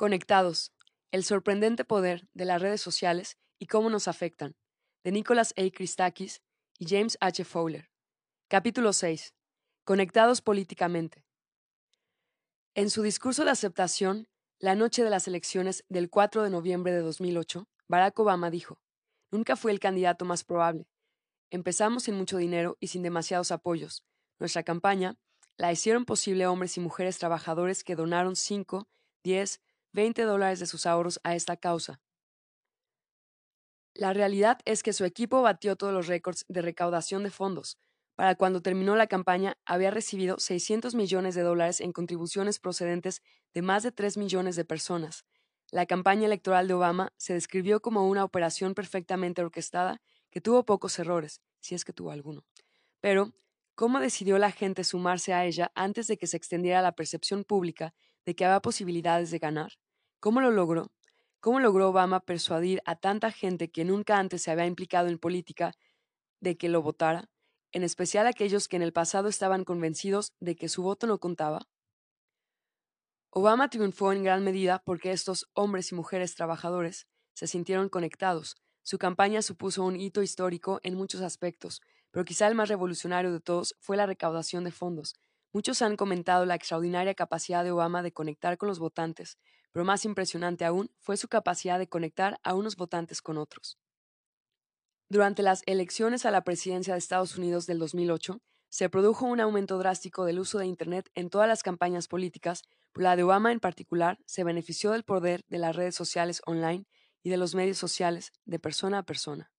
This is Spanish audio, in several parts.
Conectados. El sorprendente poder de las redes sociales y cómo nos afectan. De Nicholas A. Christakis y James H. Fowler. Capítulo 6. Conectados políticamente. En su discurso de aceptación, la noche de las elecciones del 4 de noviembre de 2008, Barack Obama dijo, Nunca fui el candidato más probable. Empezamos sin mucho dinero y sin demasiados apoyos. Nuestra campaña la hicieron posible hombres y mujeres trabajadores que donaron 5, 10, 20 dólares de sus ahorros a esta causa. La realidad es que su equipo batió todos los récords de recaudación de fondos. Para cuando terminó la campaña, había recibido 600 millones de dólares en contribuciones procedentes de más de 3 millones de personas. La campaña electoral de Obama se describió como una operación perfectamente orquestada que tuvo pocos errores, si es que tuvo alguno. Pero, ¿cómo decidió la gente sumarse a ella antes de que se extendiera la percepción pública de que había posibilidades de ganar? ¿Cómo lo logró? ¿Cómo logró Obama persuadir a tanta gente que nunca antes se había implicado en política de que lo votara, en especial aquellos que en el pasado estaban convencidos de que su voto no contaba? Obama triunfó en gran medida porque estos hombres y mujeres trabajadores se sintieron conectados. Su campaña supuso un hito histórico en muchos aspectos, pero quizá el más revolucionario de todos fue la recaudación de fondos, Muchos han comentado la extraordinaria capacidad de Obama de conectar con los votantes, pero más impresionante aún fue su capacidad de conectar a unos votantes con otros. Durante las elecciones a la presidencia de Estados Unidos del 2008, se produjo un aumento drástico del uso de Internet en todas las campañas políticas, pero la de Obama en particular se benefició del poder de las redes sociales online y de los medios sociales de persona a persona.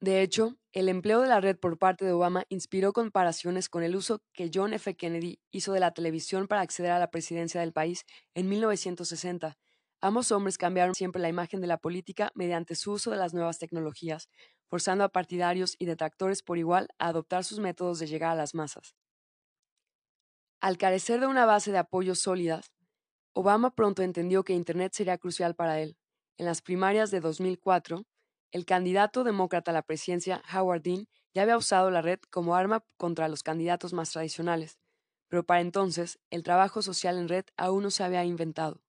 De hecho, el empleo de la red por parte de Obama inspiró comparaciones con el uso que John F. Kennedy hizo de la televisión para acceder a la presidencia del país en 1960. Ambos hombres cambiaron siempre la imagen de la política mediante su uso de las nuevas tecnologías, forzando a partidarios y detractores por igual a adoptar sus métodos de llegar a las masas. Al carecer de una base de apoyo sólida, Obama pronto entendió que Internet sería crucial para él. En las primarias de 2004, el candidato demócrata a la presidencia, Howard Dean, ya había usado la red como arma contra los candidatos más tradicionales, pero para entonces el trabajo social en red aún no se había inventado.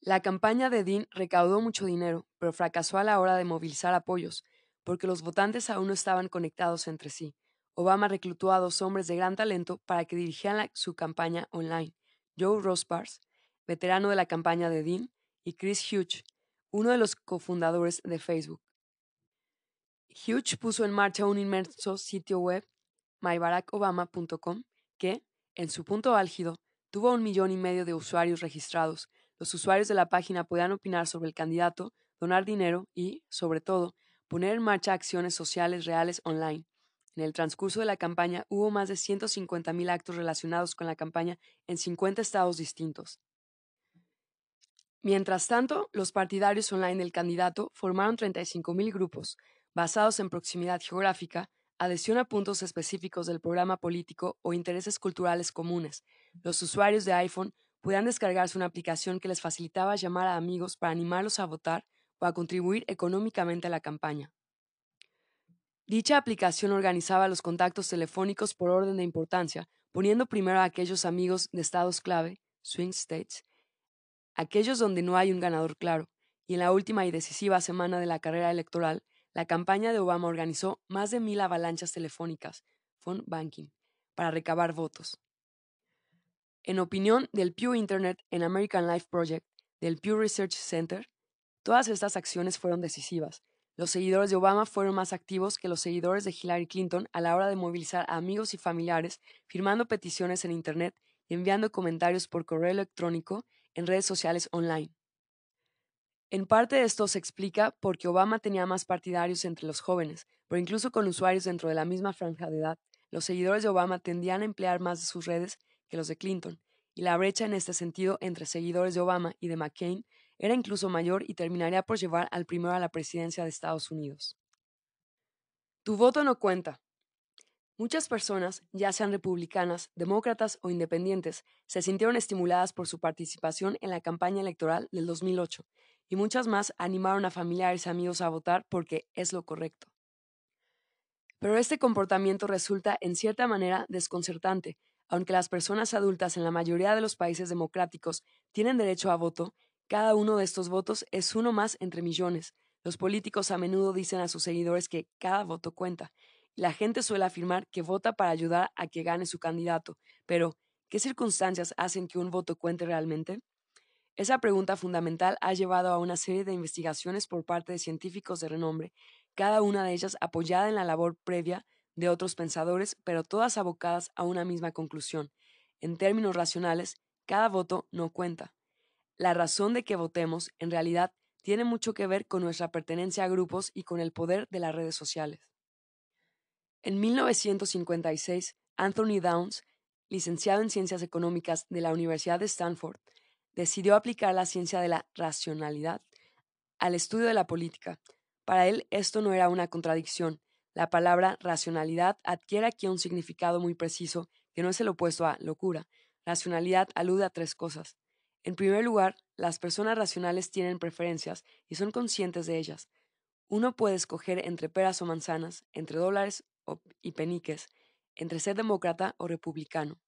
La campaña de Dean recaudó mucho dinero, pero fracasó a la hora de movilizar apoyos, porque los votantes aún no estaban conectados entre sí. Obama reclutó a dos hombres de gran talento para que dirigieran su campaña online, Joe Rospars, veterano de la campaña de Dean, y Chris Hughes, uno de los cofundadores de Facebook. Hughes puso en marcha un inmenso sitio web, myBarackObama.com, que, en su punto álgido, tuvo un millón y medio de usuarios registrados. Los usuarios de la página podían opinar sobre el candidato, donar dinero y, sobre todo, poner en marcha acciones sociales reales online. En el transcurso de la campaña hubo más de 150.000 actos relacionados con la campaña en 50 estados distintos. Mientras tanto, los partidarios online del candidato formaron 35.000 grupos, basados en proximidad geográfica, adhesión a puntos específicos del programa político o intereses culturales comunes. Los usuarios de iPhone podían descargarse una aplicación que les facilitaba llamar a amigos para animarlos a votar o a contribuir económicamente a la campaña. Dicha aplicación organizaba los contactos telefónicos por orden de importancia, poniendo primero a aquellos amigos de estados clave, swing states, aquellos donde no hay un ganador claro, y en la última y decisiva semana de la carrera electoral, la campaña de Obama organizó más de mil avalanchas telefónicas, phone banking, para recabar votos. En opinión del Pew Internet and American Life Project del Pew Research Center, todas estas acciones fueron decisivas. Los seguidores de Obama fueron más activos que los seguidores de Hillary Clinton a la hora de movilizar a amigos y familiares, firmando peticiones en Internet y enviando comentarios por correo electrónico en redes sociales online. En parte esto se explica porque Obama tenía más partidarios entre los jóvenes, pero incluso con usuarios dentro de la misma franja de edad, los seguidores de Obama tendían a emplear más de sus redes que los de Clinton, y la brecha en este sentido entre seguidores de Obama y de McCain era incluso mayor y terminaría por llevar al primero a la presidencia de Estados Unidos. Tu voto no cuenta, Muchas personas, ya sean republicanas, demócratas o independientes, se sintieron estimuladas por su participación en la campaña electoral del 2008, y muchas más animaron a familiares y amigos a votar porque es lo correcto. Pero este comportamiento resulta en cierta manera desconcertante, Aunque las personas adultas en la mayoría de los países democráticos tienen derecho a voto, cada uno de estos votos es uno más entre millones. Los políticos a menudo dicen a sus seguidores que cada voto cuenta, la gente suele afirmar que vota para ayudar a que gane su candidato. Pero, ¿qué circunstancias hacen que un voto cuente realmente? Esa pregunta fundamental ha llevado a una serie de investigaciones por parte de científicos de renombre, cada una de ellas apoyada en la labor previa de otros pensadores, pero todas abocadas a una misma conclusión. En términos racionales, cada voto no cuenta. La razón de que votemos, en realidad, tiene mucho que ver con nuestra pertenencia a grupos y con el poder de las redes sociales. En 1956, Anthony Downs, licenciado en Ciencias Económicas de la Universidad de Stanford, decidió aplicar la ciencia de la racionalidad al estudio de la política. Para él esto no era una contradicción. La palabra racionalidad adquiere aquí un significado muy preciso que no es el opuesto a locura. Racionalidad alude a tres cosas. En primer lugar, las personas racionales tienen preferencias y son conscientes de ellas. Uno puede escoger entre peras o manzanas, entre dólares y peniques, entre ser demócrata o republicano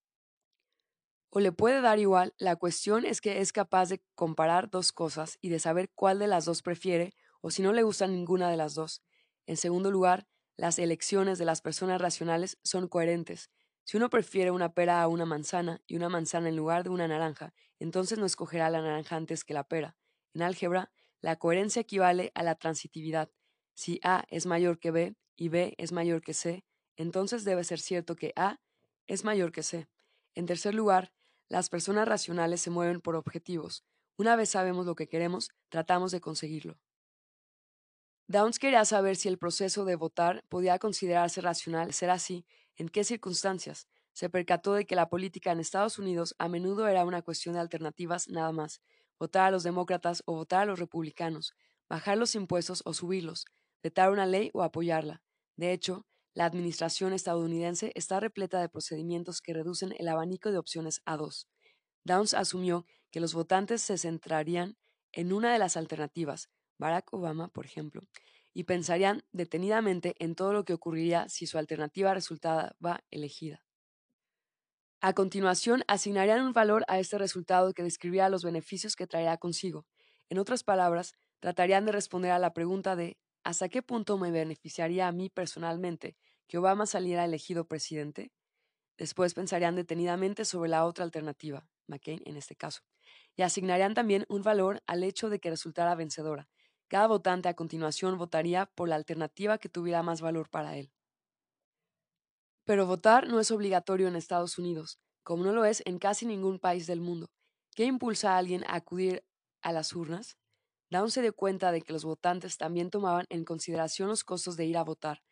o le puede dar igual, la cuestión es que es capaz de comparar dos cosas y de saber cuál de las dos prefiere o si no le gusta ninguna de las dos. En segundo lugar, las elecciones de las personas racionales son coherentes. Si uno prefiere una pera a una manzana y una manzana en lugar de una naranja, entonces no escogerá la naranja antes que la pera. En álgebra, la coherencia equivale a la transitividad. Si A es mayor que B y B es mayor que C, entonces debe ser cierto que A es mayor que C. En tercer lugar, las personas racionales se mueven por objetivos. Una vez sabemos lo que queremos, tratamos de conseguirlo. Downs quería saber si el proceso de votar podía considerarse racional. Ser así, ¿en qué circunstancias? Se percató de que la política en Estados Unidos a menudo era una cuestión de alternativas nada más. Votar a los demócratas o votar a los republicanos, bajar los impuestos o subirlos, vetar una ley o apoyarla. De hecho, la administración estadounidense está repleta de procedimientos que reducen el abanico de opciones a dos. Downs asumió que los votantes se centrarían en una de las alternativas, Barack Obama, por ejemplo, y pensarían detenidamente en todo lo que ocurriría si su alternativa resultaba elegida. A continuación, asignarían un valor a este resultado que describía los beneficios que traería consigo. En otras palabras, tratarían de responder a la pregunta de ¿hasta qué punto me beneficiaría a mí personalmente que Obama saliera elegido presidente? Después pensarían detenidamente sobre la otra alternativa, McCain en este caso, y asignarían también un valor al hecho de que resultara vencedora. Cada votante a continuación votaría por la alternativa que tuviera más valor para él. Pero votar no es obligatorio en Estados Unidos, como no lo es en casi ningún país del mundo. ¿Qué impulsa a alguien a acudir a las urnas? Down se dio cuenta de que los votantes también tomaban en consideración los costos de ir a votar.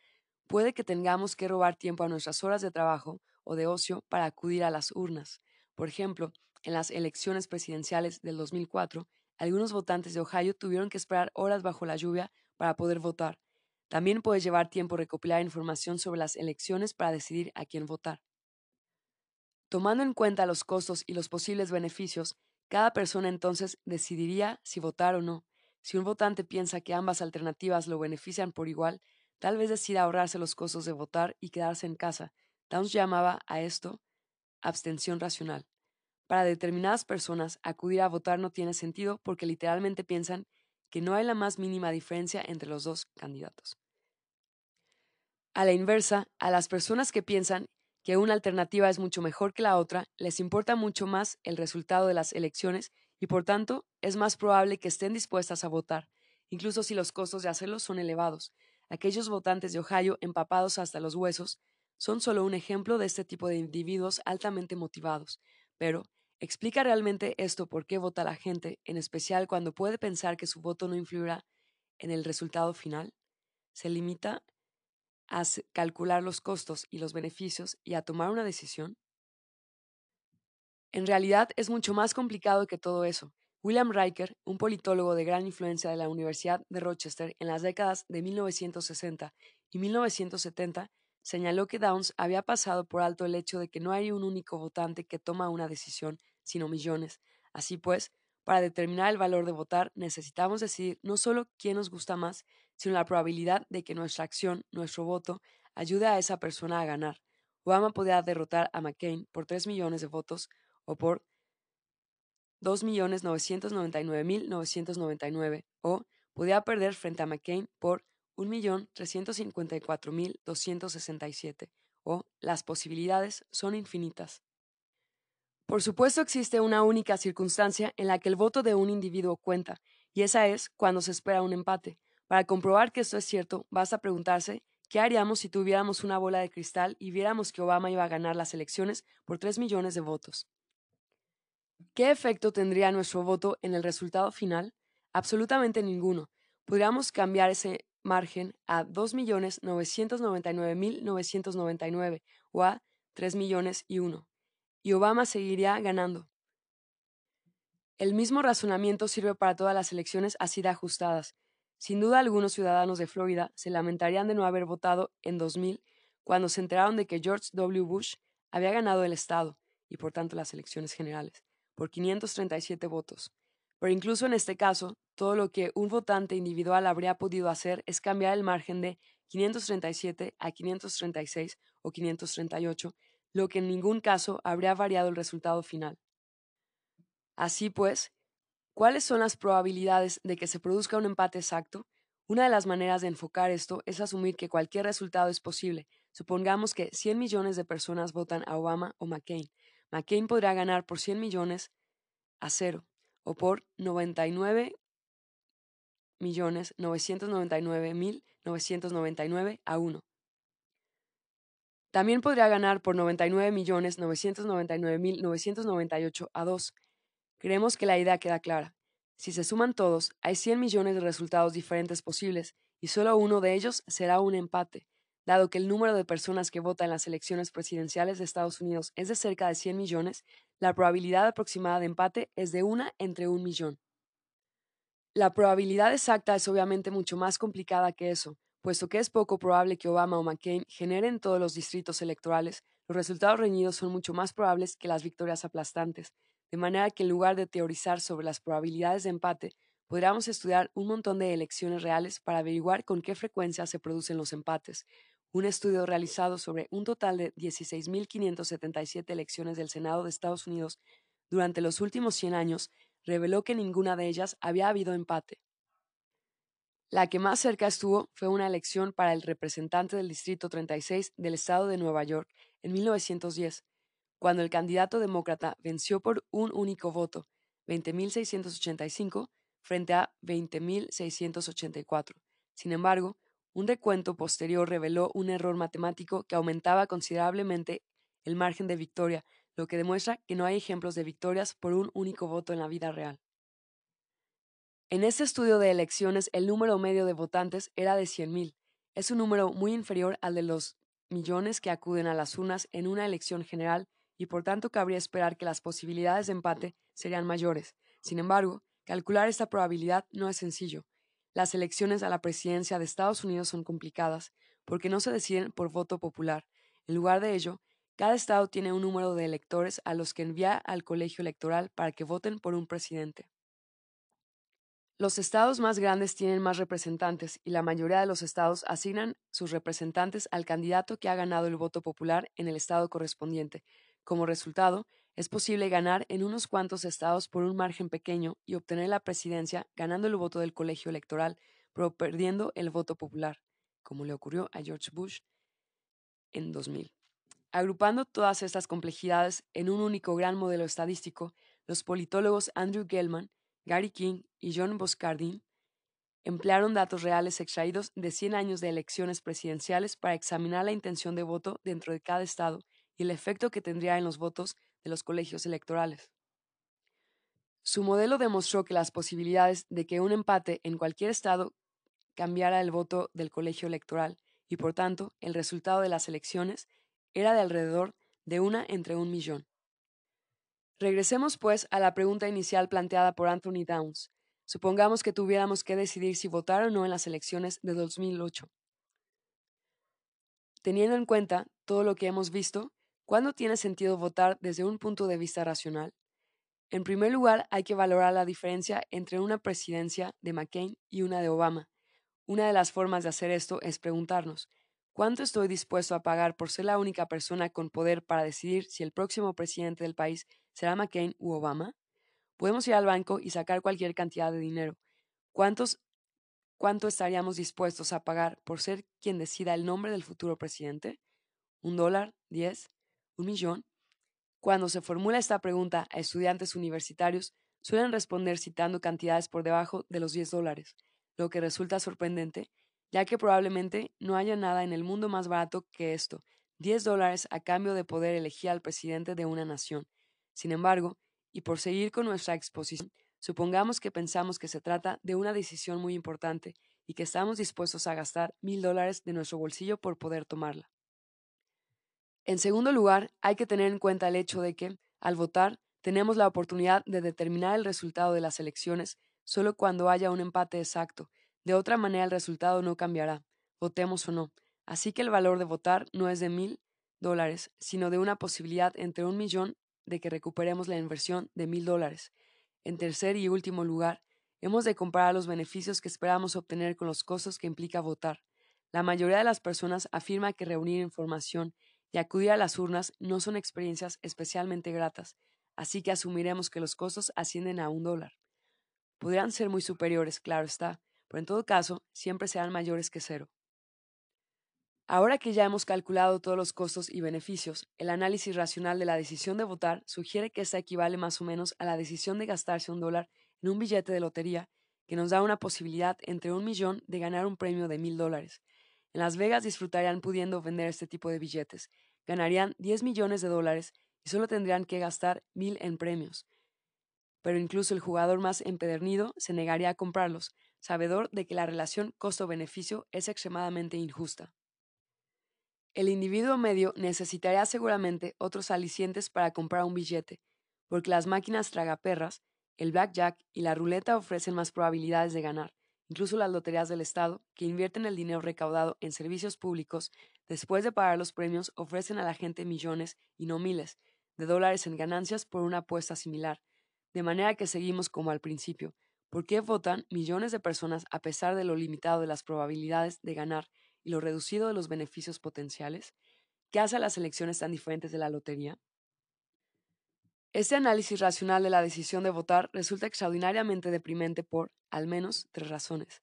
Puede que tengamos que robar tiempo a nuestras horas de trabajo o de ocio para acudir a las urnas. Por ejemplo, en las elecciones presidenciales del 2004, algunos votantes de Ohio tuvieron que esperar horas bajo la lluvia para poder votar. También puede llevar tiempo recopilar información sobre las elecciones para decidir a quién votar. Tomando en cuenta los costos y los posibles beneficios, cada persona entonces decidiría si votar o no. Si un votante piensa que ambas alternativas lo benefician por igual, tal vez decida ahorrarse los costos de votar y quedarse en casa. Downs llamaba a esto abstención racional. Para determinadas personas, acudir a votar no tiene sentido porque literalmente piensan que no hay la más mínima diferencia entre los dos candidatos. A la inversa, a las personas que piensan que una alternativa es mucho mejor que la otra, les importa mucho más el resultado de las elecciones y por tanto es más probable que estén dispuestas a votar, incluso si los costos de hacerlo son elevados. Aquellos votantes de Ohio empapados hasta los huesos son solo un ejemplo de este tipo de individuos altamente motivados. Pero, ¿explica realmente esto por qué vota la gente, en especial cuando puede pensar que su voto no influirá en el resultado final? Se limita a calcular los costos y los beneficios y a tomar una decisión? En realidad es mucho más complicado que todo eso. William Riker, un politólogo de gran influencia de la Universidad de Rochester en las décadas de 1960 y 1970, señaló que Downs había pasado por alto el hecho de que no hay un único votante que toma una decisión, sino millones. Así pues, para determinar el valor de votar, necesitamos decidir no solo quién nos gusta más, sino la probabilidad de que nuestra acción, nuestro voto, ayude a esa persona a ganar. Obama podía derrotar a McCain por 3 millones de votos o por 2.999.999 o podía perder frente a McCain por 1.354.267 o las posibilidades son infinitas. Por supuesto existe una única circunstancia en la que el voto de un individuo cuenta, y esa es cuando se espera un empate. Para comprobar que esto es cierto, basta preguntarse qué haríamos si tuviéramos una bola de cristal y viéramos que Obama iba a ganar las elecciones por 3 millones de votos. ¿Qué efecto tendría nuestro voto en el resultado final? Absolutamente ninguno. Podríamos cambiar ese margen a 2.999.999 o a 3 millones y uno, y Obama seguiría ganando. El mismo razonamiento sirve para todas las elecciones así de ajustadas. Sin duda algunos ciudadanos de Florida se lamentarían de no haber votado en 2000 cuando se enteraron de que George W. Bush había ganado el Estado y por tanto las elecciones generales por 537 votos. Pero incluso en este caso, todo lo que un votante individual habría podido hacer es cambiar el margen de 537 a 536 o 538, lo que en ningún caso habría variado el resultado final. Así pues, ¿cuáles son las probabilidades de que se produzca un empate exacto? Una de las maneras de enfocar esto es asumir que cualquier resultado es posible. Supongamos que 100 millones de personas votan a Obama o McCain. McCain podrá ganar por 100 millones a cero o por 99 millones 999 mil 999 a 1. También podría ganar por 99 millones 999 mil 998 a 2. Creemos que la idea queda clara. Si se suman todos, hay 100 millones de resultados diferentes posibles y solo uno de ellos será un empate. Dado que el número de personas que votan en las elecciones presidenciales de Estados Unidos es de cerca de 100 millones, la probabilidad aproximada de empate es de una entre un millón. La probabilidad exacta es obviamente mucho más complicada que eso, puesto que es poco probable que Obama o McCain generen todos los distritos electorales, los resultados reñidos son mucho más probables que las victorias aplastantes, de manera que en lugar de teorizar sobre las probabilidades de empate, podríamos estudiar un montón de elecciones reales para averiguar con qué frecuencia se producen los empates, un estudio realizado sobre un total de 16.577 elecciones del Senado de Estados Unidos durante los últimos 100 años reveló que ninguna de ellas había habido empate. La que más cerca estuvo fue una elección para el representante del Distrito 36 del Estado de Nueva York en 1910, cuando el candidato demócrata venció por un único voto, 20.685, frente a 20.684. Sin embargo, un recuento posterior reveló un error matemático que aumentaba considerablemente el margen de victoria, lo que demuestra que no hay ejemplos de victorias por un único voto en la vida real. En este estudio de elecciones, el número medio de votantes era de 100.000. Es un número muy inferior al de los millones que acuden a las urnas en una elección general y por tanto cabría esperar que las posibilidades de empate serían mayores. Sin embargo, calcular esta probabilidad no es sencillo, las elecciones a la presidencia de Estados Unidos son complicadas porque no se deciden por voto popular. En lugar de ello, cada estado tiene un número de electores a los que envía al colegio electoral para que voten por un presidente. Los estados más grandes tienen más representantes y la mayoría de los estados asignan sus representantes al candidato que ha ganado el voto popular en el estado correspondiente. Como resultado, es posible ganar en unos cuantos estados por un margen pequeño y obtener la presidencia ganando el voto del colegio electoral, pero perdiendo el voto popular, como le ocurrió a George Bush en 2000. Agrupando todas estas complejidades en un único gran modelo estadístico, los politólogos Andrew Gellman, Gary King y John Boscardin emplearon datos reales extraídos de 100 años de elecciones presidenciales para examinar la intención de voto dentro de cada estado y el efecto que tendría en los votos de los colegios electorales. Su modelo demostró que las posibilidades de que un empate en cualquier estado cambiara el voto del colegio electoral y por tanto el resultado de las elecciones era de alrededor de una entre un millón. Regresemos pues a la pregunta inicial planteada por Anthony Downs. Supongamos que tuviéramos que decidir si votar o no en las elecciones de 2008. Teniendo en cuenta todo lo que hemos visto, ¿Cuándo tiene sentido votar desde un punto de vista racional? En primer lugar, hay que valorar la diferencia entre una presidencia de McCain y una de Obama. Una de las formas de hacer esto es preguntarnos, ¿Cuánto estoy dispuesto a pagar por ser la única persona con poder para decidir si el próximo presidente del país será McCain u Obama? Podemos ir al banco y sacar cualquier cantidad de dinero. ¿Cuántos, ¿Cuánto estaríamos dispuestos a pagar por ser quien decida el nombre del futuro presidente? ¿Un dólar? ¿Diez? ¿Un millón? Cuando se formula esta pregunta a estudiantes universitarios, suelen responder citando cantidades por debajo de los 10 dólares, lo que resulta sorprendente, ya que probablemente no haya nada en el mundo más barato que esto, 10 dólares a cambio de poder elegir al presidente de una nación. Sin embargo, y por seguir con nuestra exposición, supongamos que pensamos que se trata de una decisión muy importante y que estamos dispuestos a gastar mil dólares de nuestro bolsillo por poder tomarla. En segundo lugar, hay que tener en cuenta el hecho de que, al votar, tenemos la oportunidad de determinar el resultado de las elecciones solo cuando haya un empate exacto. De otra manera, el resultado no cambiará, votemos o no. Así que el valor de votar no es de mil dólares, sino de una posibilidad entre un millón de que recuperemos la inversión de mil dólares. En tercer y último lugar, hemos de comparar los beneficios que esperamos obtener con los costos que implica votar. La mayoría de las personas afirma que reunir información y acudir a las urnas no son experiencias especialmente gratas, así que asumiremos que los costos ascienden a un dólar. Podrían ser muy superiores, claro está, pero en todo caso siempre serán mayores que cero. Ahora que ya hemos calculado todos los costos y beneficios, el análisis racional de la decisión de votar sugiere que esta equivale más o menos a la decisión de gastarse un dólar en un billete de lotería, que nos da una posibilidad entre un millón de ganar un premio de mil dólares, en Las Vegas disfrutarían pudiendo vender este tipo de billetes. Ganarían 10 millones de dólares y solo tendrían que gastar mil en premios. Pero incluso el jugador más empedernido se negaría a comprarlos, sabedor de que la relación costo-beneficio es extremadamente injusta. El individuo medio necesitaría seguramente otros alicientes para comprar un billete, porque las máquinas tragaperras, el blackjack y la ruleta ofrecen más probabilidades de ganar, incluso las loterías del Estado, que invierten el dinero recaudado en servicios públicos, después de pagar los premios, ofrecen a la gente millones, y no miles, de dólares en ganancias por una apuesta similar. De manera que seguimos como al principio. ¿Por qué votan millones de personas a pesar de lo limitado de las probabilidades de ganar y lo reducido de los beneficios potenciales? ¿Qué hace las elecciones tan diferentes de la lotería? Este análisis racional de la decisión de votar resulta extraordinariamente deprimente por, al menos, tres razones.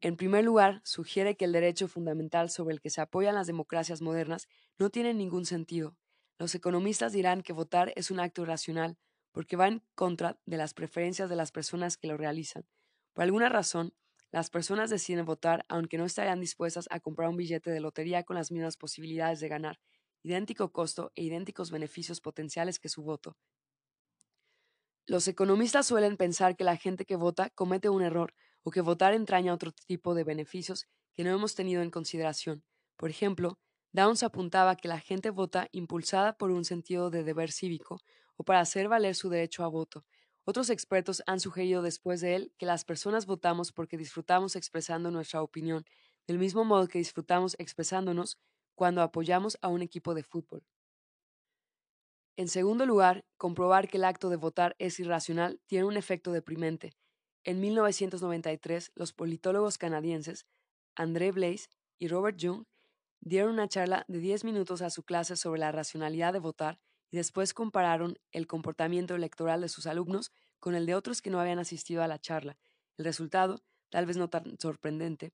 En primer lugar, sugiere que el derecho fundamental sobre el que se apoyan las democracias modernas no tiene ningún sentido. Los economistas dirán que votar es un acto irracional, porque va en contra de las preferencias de las personas que lo realizan. Por alguna razón, las personas deciden votar aunque no estarían dispuestas a comprar un billete de lotería con las mismas posibilidades de ganar, idéntico costo e idénticos beneficios potenciales que su voto. Los economistas suelen pensar que la gente que vota comete un error o que votar entraña otro tipo de beneficios que no hemos tenido en consideración. Por ejemplo, Downs apuntaba que la gente vota impulsada por un sentido de deber cívico o para hacer valer su derecho a voto. Otros expertos han sugerido después de él que las personas votamos porque disfrutamos expresando nuestra opinión, del mismo modo que disfrutamos expresándonos cuando apoyamos a un equipo de fútbol. En segundo lugar, comprobar que el acto de votar es irracional tiene un efecto deprimente. En 1993, los politólogos canadienses André Blaise y Robert Jung dieron una charla de 10 minutos a su clase sobre la racionalidad de votar y después compararon el comportamiento electoral de sus alumnos con el de otros que no habían asistido a la charla. El resultado, tal vez no tan sorprendente,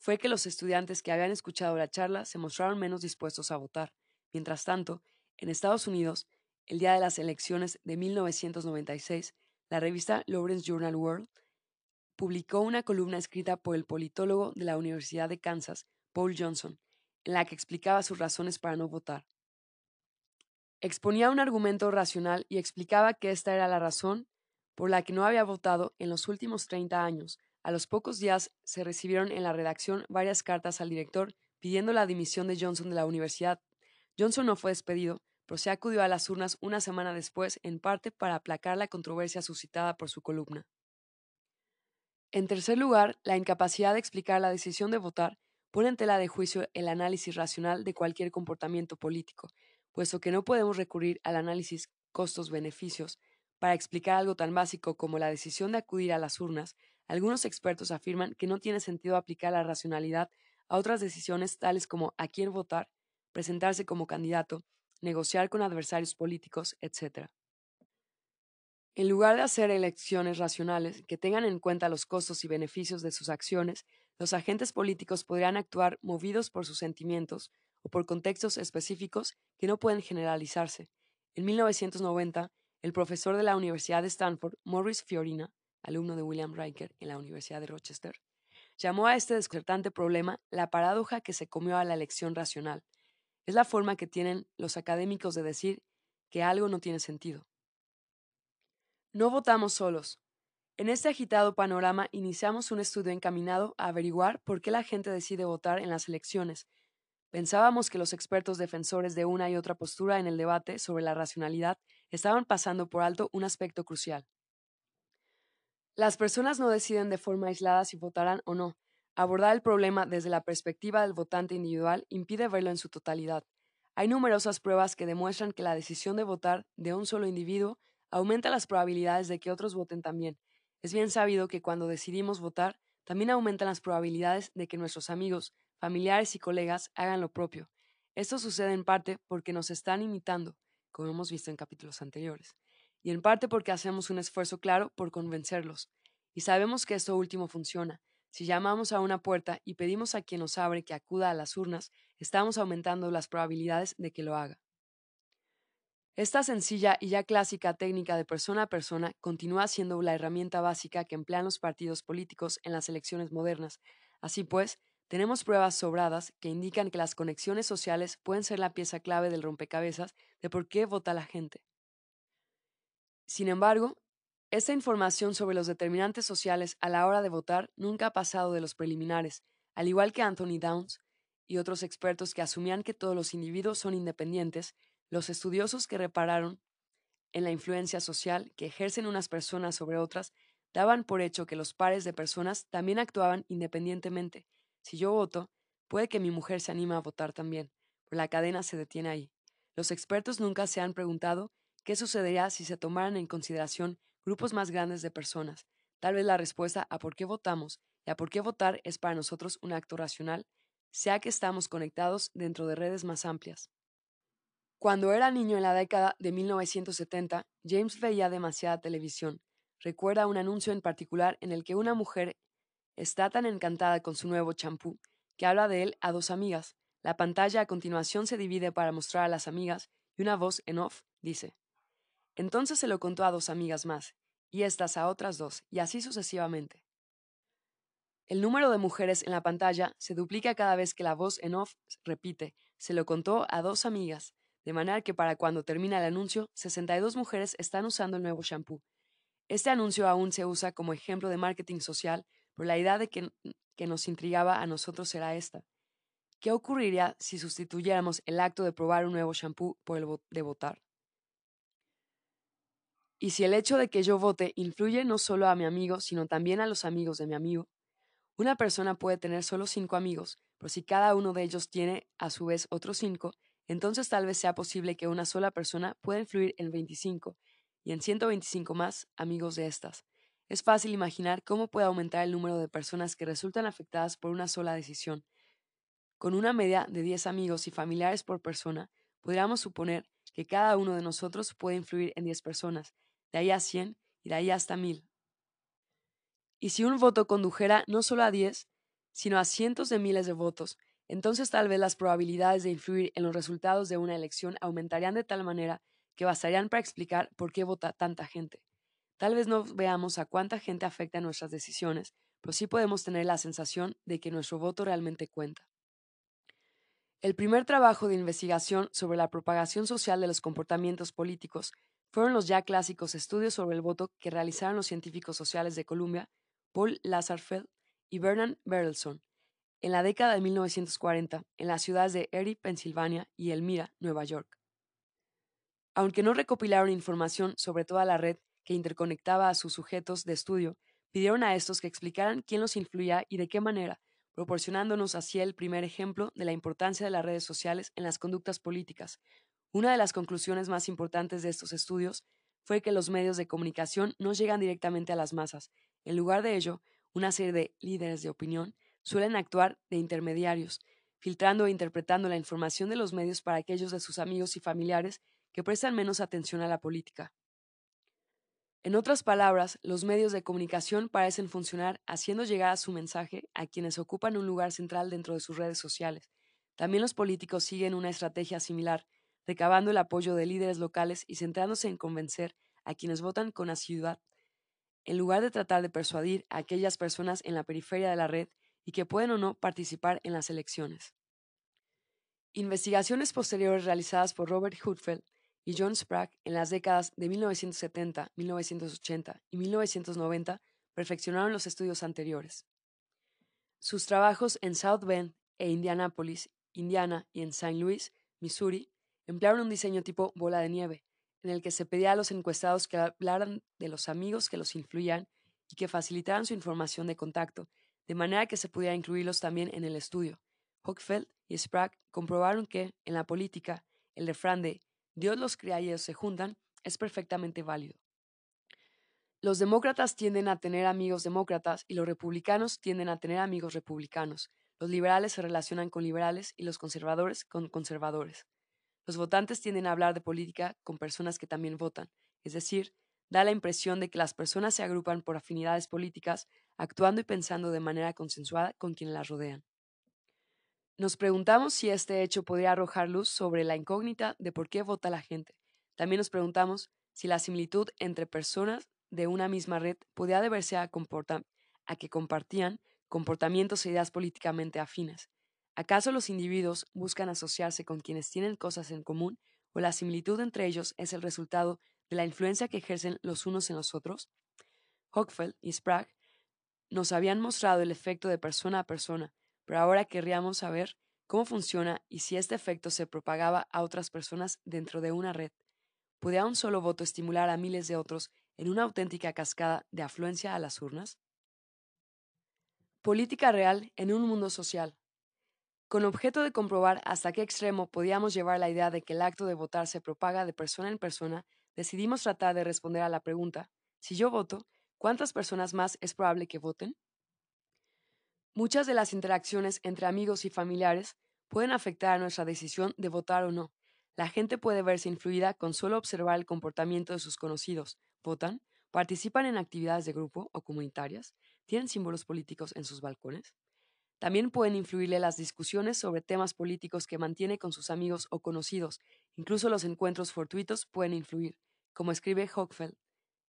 fue que los estudiantes que habían escuchado la charla se mostraron menos dispuestos a votar. Mientras tanto, en Estados Unidos, el día de las elecciones de 1996, la revista Lawrence Journal World publicó una columna escrita por el politólogo de la Universidad de Kansas, Paul Johnson, en la que explicaba sus razones para no votar. Exponía un argumento racional y explicaba que esta era la razón por la que no había votado en los últimos 30 años, a los pocos días se recibieron en la redacción varias cartas al director pidiendo la dimisión de Johnson de la universidad. Johnson no fue despedido, pero se acudió a las urnas una semana después, en parte para aplacar la controversia suscitada por su columna. En tercer lugar, la incapacidad de explicar la decisión de votar pone en tela de juicio el análisis racional de cualquier comportamiento político, puesto que no podemos recurrir al análisis costos-beneficios para explicar algo tan básico como la decisión de acudir a las urnas algunos expertos afirman que no tiene sentido aplicar la racionalidad a otras decisiones tales como a quién votar, presentarse como candidato, negociar con adversarios políticos, etc. En lugar de hacer elecciones racionales que tengan en cuenta los costos y beneficios de sus acciones, los agentes políticos podrían actuar movidos por sus sentimientos o por contextos específicos que no pueden generalizarse. En 1990, el profesor de la Universidad de Stanford, Morris Fiorina, alumno de William Riker en la Universidad de Rochester, llamó a este descartante problema la paradoja que se comió a la elección racional. Es la forma que tienen los académicos de decir que algo no tiene sentido. No votamos solos. En este agitado panorama iniciamos un estudio encaminado a averiguar por qué la gente decide votar en las elecciones. Pensábamos que los expertos defensores de una y otra postura en el debate sobre la racionalidad estaban pasando por alto un aspecto crucial. Las personas no deciden de forma aislada si votarán o no. Abordar el problema desde la perspectiva del votante individual impide verlo en su totalidad. Hay numerosas pruebas que demuestran que la decisión de votar de un solo individuo aumenta las probabilidades de que otros voten también. Es bien sabido que cuando decidimos votar, también aumentan las probabilidades de que nuestros amigos, familiares y colegas hagan lo propio. Esto sucede en parte porque nos están imitando, como hemos visto en capítulos anteriores, y en parte porque hacemos un esfuerzo claro por convencerlos. Y sabemos que esto último funciona. Si llamamos a una puerta y pedimos a quien nos abre que acuda a las urnas, estamos aumentando las probabilidades de que lo haga. Esta sencilla y ya clásica técnica de persona a persona continúa siendo la herramienta básica que emplean los partidos políticos en las elecciones modernas. Así pues, tenemos pruebas sobradas que indican que las conexiones sociales pueden ser la pieza clave del rompecabezas de por qué vota la gente. Sin embargo, esta información sobre los determinantes sociales a la hora de votar nunca ha pasado de los preliminares, al igual que Anthony Downs y otros expertos que asumían que todos los individuos son independientes, los estudiosos que repararon en la influencia social que ejercen unas personas sobre otras daban por hecho que los pares de personas también actuaban independientemente. Si yo voto, puede que mi mujer se anime a votar también, pero la cadena se detiene ahí. Los expertos nunca se han preguntado qué sucedería si se tomaran en consideración grupos más grandes de personas. Tal vez la respuesta a por qué votamos y a por qué votar es para nosotros un acto racional, sea que estamos conectados dentro de redes más amplias. Cuando era niño en la década de 1970, James veía demasiada televisión. Recuerda un anuncio en particular en el que una mujer está tan encantada con su nuevo champú que habla de él a dos amigas. La pantalla a continuación se divide para mostrar a las amigas y una voz en off dice. Entonces se lo contó a dos amigas más, y estas a otras dos, y así sucesivamente. El número de mujeres en la pantalla se duplica cada vez que la voz en off repite, se lo contó a dos amigas, de manera que para cuando termina el anuncio, 62 mujeres están usando el nuevo shampoo. Este anuncio aún se usa como ejemplo de marketing social, pero la idea de que, que nos intrigaba a nosotros era esta. ¿Qué ocurriría si sustituyéramos el acto de probar un nuevo shampoo por el de votar? Y si el hecho de que yo vote influye no solo a mi amigo, sino también a los amigos de mi amigo, una persona puede tener solo cinco amigos, pero si cada uno de ellos tiene a su vez otros cinco, entonces tal vez sea posible que una sola persona pueda influir en 25 y en 125 más amigos de estas. Es fácil imaginar cómo puede aumentar el número de personas que resultan afectadas por una sola decisión. Con una media de 10 amigos y familiares por persona, podríamos suponer que cada uno de nosotros puede influir en 10 personas, de ahí a 100 y de ahí hasta 1000. Y si un voto condujera no solo a 10, sino a cientos de miles de votos, entonces tal vez las probabilidades de influir en los resultados de una elección aumentarían de tal manera que bastarían para explicar por qué vota tanta gente. Tal vez no veamos a cuánta gente afecta nuestras decisiones, pero sí podemos tener la sensación de que nuestro voto realmente cuenta. El primer trabajo de investigación sobre la propagación social de los comportamientos políticos fueron los ya clásicos estudios sobre el voto que realizaron los científicos sociales de Columbia, Paul Lazarfeld y Bernard Bertelson, en la década de 1940 en las ciudades de Erie, Pensilvania y Elmira, Nueva York. Aunque no recopilaron información sobre toda la red que interconectaba a sus sujetos de estudio, pidieron a estos que explicaran quién los influía y de qué manera, proporcionándonos así el primer ejemplo de la importancia de las redes sociales en las conductas políticas. Una de las conclusiones más importantes de estos estudios fue que los medios de comunicación no llegan directamente a las masas. En lugar de ello, una serie de líderes de opinión suelen actuar de intermediarios, filtrando e interpretando la información de los medios para aquellos de sus amigos y familiares que prestan menos atención a la política. En otras palabras, los medios de comunicación parecen funcionar haciendo llegar a su mensaje a quienes ocupan un lugar central dentro de sus redes sociales. También los políticos siguen una estrategia similar, recabando el apoyo de líderes locales y centrándose en convencer a quienes votan con asiduidad, en lugar de tratar de persuadir a aquellas personas en la periferia de la red y que pueden o no participar en las elecciones. Investigaciones posteriores realizadas por Robert Hutfeld y John Sprague en las décadas de 1970, 1980 y 1990 perfeccionaron los estudios anteriores. Sus trabajos en South Bend e Indianapolis, Indiana y en St. Louis, Missouri, emplearon un diseño tipo bola de nieve, en el que se pedía a los encuestados que hablaran de los amigos que los influían y que facilitaran su información de contacto, de manera que se pudiera incluirlos también en el estudio. Hochfeld y Sprague comprobaron que, en la política, el refrán de Dios los crea y ellos se juntan es perfectamente válido. Los demócratas tienden a tener amigos demócratas y los republicanos tienden a tener amigos republicanos. Los liberales se relacionan con liberales y los conservadores con conservadores. Los votantes tienden a hablar de política con personas que también votan, es decir, da la impresión de que las personas se agrupan por afinidades políticas, actuando y pensando de manera consensuada con quienes las rodean. Nos preguntamos si este hecho podría arrojar luz sobre la incógnita de por qué vota la gente. También nos preguntamos si la similitud entre personas de una misma red podía deberse a, a que compartían comportamientos e ideas políticamente afines. ¿Acaso los individuos buscan asociarse con quienes tienen cosas en común o la similitud entre ellos es el resultado de la influencia que ejercen los unos en los otros? Hochfeld y Sprague nos habían mostrado el efecto de persona a persona, pero ahora querríamos saber cómo funciona y si este efecto se propagaba a otras personas dentro de una red. ¿Podía un solo voto estimular a miles de otros en una auténtica cascada de afluencia a las urnas? Política real en un mundo social. Con objeto de comprobar hasta qué extremo podíamos llevar la idea de que el acto de votar se propaga de persona en persona, decidimos tratar de responder a la pregunta, si yo voto, ¿cuántas personas más es probable que voten? Muchas de las interacciones entre amigos y familiares pueden afectar a nuestra decisión de votar o no. La gente puede verse influida con solo observar el comportamiento de sus conocidos. ¿Votan? ¿Participan en actividades de grupo o comunitarias? ¿Tienen símbolos políticos en sus balcones? También pueden influirle las discusiones sobre temas políticos que mantiene con sus amigos o conocidos. Incluso los encuentros fortuitos pueden influir. Como escribe Hochfeld,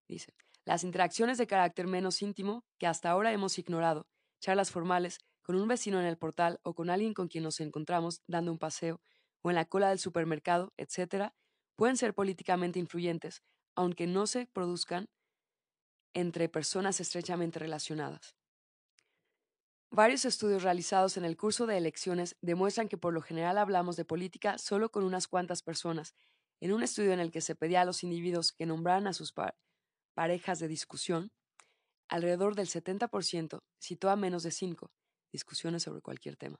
dice, las interacciones de carácter menos íntimo que hasta ahora hemos ignorado charlas formales, con un vecino en el portal o con alguien con quien nos encontramos dando un paseo o en la cola del supermercado, etc., pueden ser políticamente influyentes, aunque no se produzcan entre personas estrechamente relacionadas. Varios estudios realizados en el curso de elecciones demuestran que por lo general hablamos de política solo con unas cuantas personas. En un estudio en el que se pedía a los individuos que nombraran a sus parejas de discusión, Alrededor del 70% citó a menos de 5 discusiones sobre cualquier tema.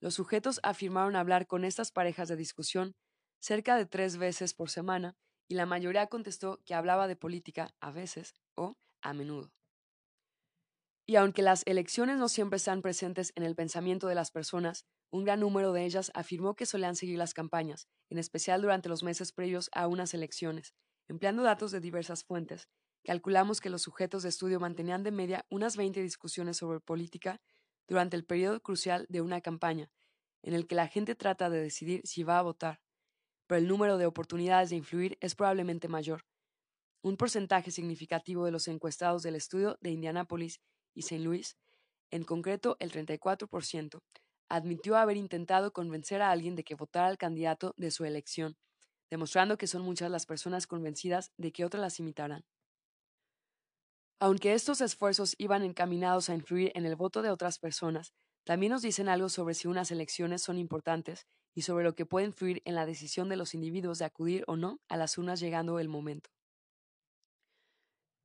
Los sujetos afirmaron hablar con estas parejas de discusión cerca de tres veces por semana y la mayoría contestó que hablaba de política a veces o a menudo. Y aunque las elecciones no siempre están presentes en el pensamiento de las personas, un gran número de ellas afirmó que solían seguir las campañas, en especial durante los meses previos a unas elecciones, empleando datos de diversas fuentes, Calculamos que los sujetos de estudio mantenían de media unas 20 discusiones sobre política durante el periodo crucial de una campaña, en el que la gente trata de decidir si va a votar, pero el número de oportunidades de influir es probablemente mayor. Un porcentaje significativo de los encuestados del estudio de Indianápolis y St. Louis, en concreto el 34%, admitió haber intentado convencer a alguien de que votara al candidato de su elección, demostrando que son muchas las personas convencidas de que otras las imitarán. Aunque estos esfuerzos iban encaminados a influir en el voto de otras personas, también nos dicen algo sobre si unas elecciones son importantes y sobre lo que puede influir en la decisión de los individuos de acudir o no a las urnas llegando el momento.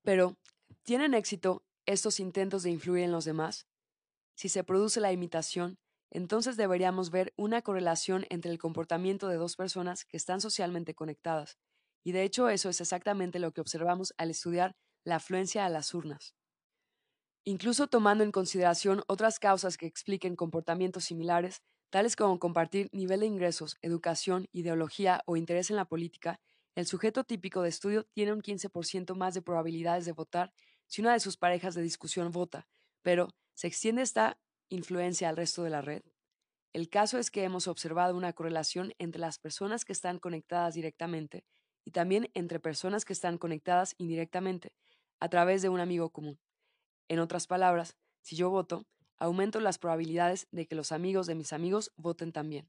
Pero, ¿tienen éxito estos intentos de influir en los demás? Si se produce la imitación, entonces deberíamos ver una correlación entre el comportamiento de dos personas que están socialmente conectadas, y de hecho eso es exactamente lo que observamos al estudiar la afluencia a las urnas. Incluso tomando en consideración otras causas que expliquen comportamientos similares, tales como compartir nivel de ingresos, educación, ideología o interés en la política, el sujeto típico de estudio tiene un 15% más de probabilidades de votar si una de sus parejas de discusión vota, pero ¿se extiende esta influencia al resto de la red? El caso es que hemos observado una correlación entre las personas que están conectadas directamente y también entre personas que están conectadas indirectamente a través de un amigo común. En otras palabras, si yo voto, aumento las probabilidades de que los amigos de mis amigos voten también.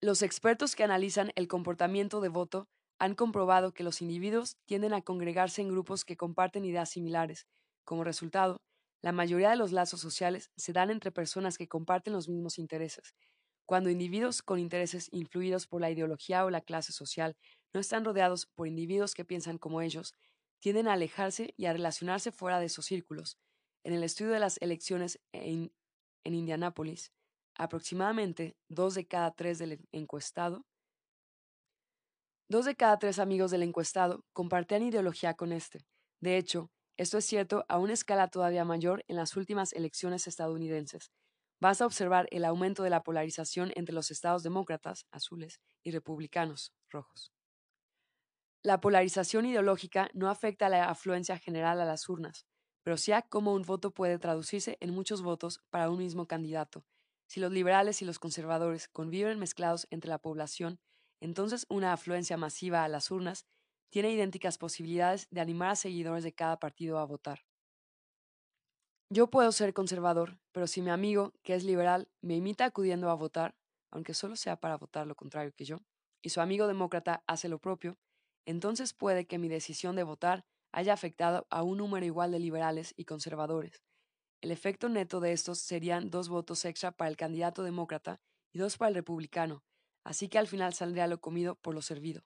Los expertos que analizan el comportamiento de voto han comprobado que los individuos tienden a congregarse en grupos que comparten ideas similares. Como resultado, la mayoría de los lazos sociales se dan entre personas que comparten los mismos intereses. Cuando individuos con intereses influidos por la ideología o la clase social no están rodeados por individuos que piensan como ellos, tienden a alejarse y a relacionarse fuera de esos círculos. En el estudio de las elecciones en, en Indianápolis, aproximadamente dos de cada tres del encuestado Dos de cada tres amigos del encuestado compartían ideología con este. De hecho, esto es cierto a una escala todavía mayor en las últimas elecciones estadounidenses. Basta observar el aumento de la polarización entre los estados demócratas, azules, y republicanos, rojos. La polarización ideológica no afecta a la afluencia general a las urnas, pero sí a cómo un voto puede traducirse en muchos votos para un mismo candidato. Si los liberales y los conservadores conviven mezclados entre la población, entonces una afluencia masiva a las urnas tiene idénticas posibilidades de animar a seguidores de cada partido a votar. Yo puedo ser conservador, pero si mi amigo, que es liberal, me imita acudiendo a votar, aunque solo sea para votar lo contrario que yo, y su amigo demócrata hace lo propio, entonces puede que mi decisión de votar haya afectado a un número igual de liberales y conservadores. El efecto neto de estos serían dos votos extra para el candidato demócrata y dos para el republicano, así que al final saldría lo comido por lo servido.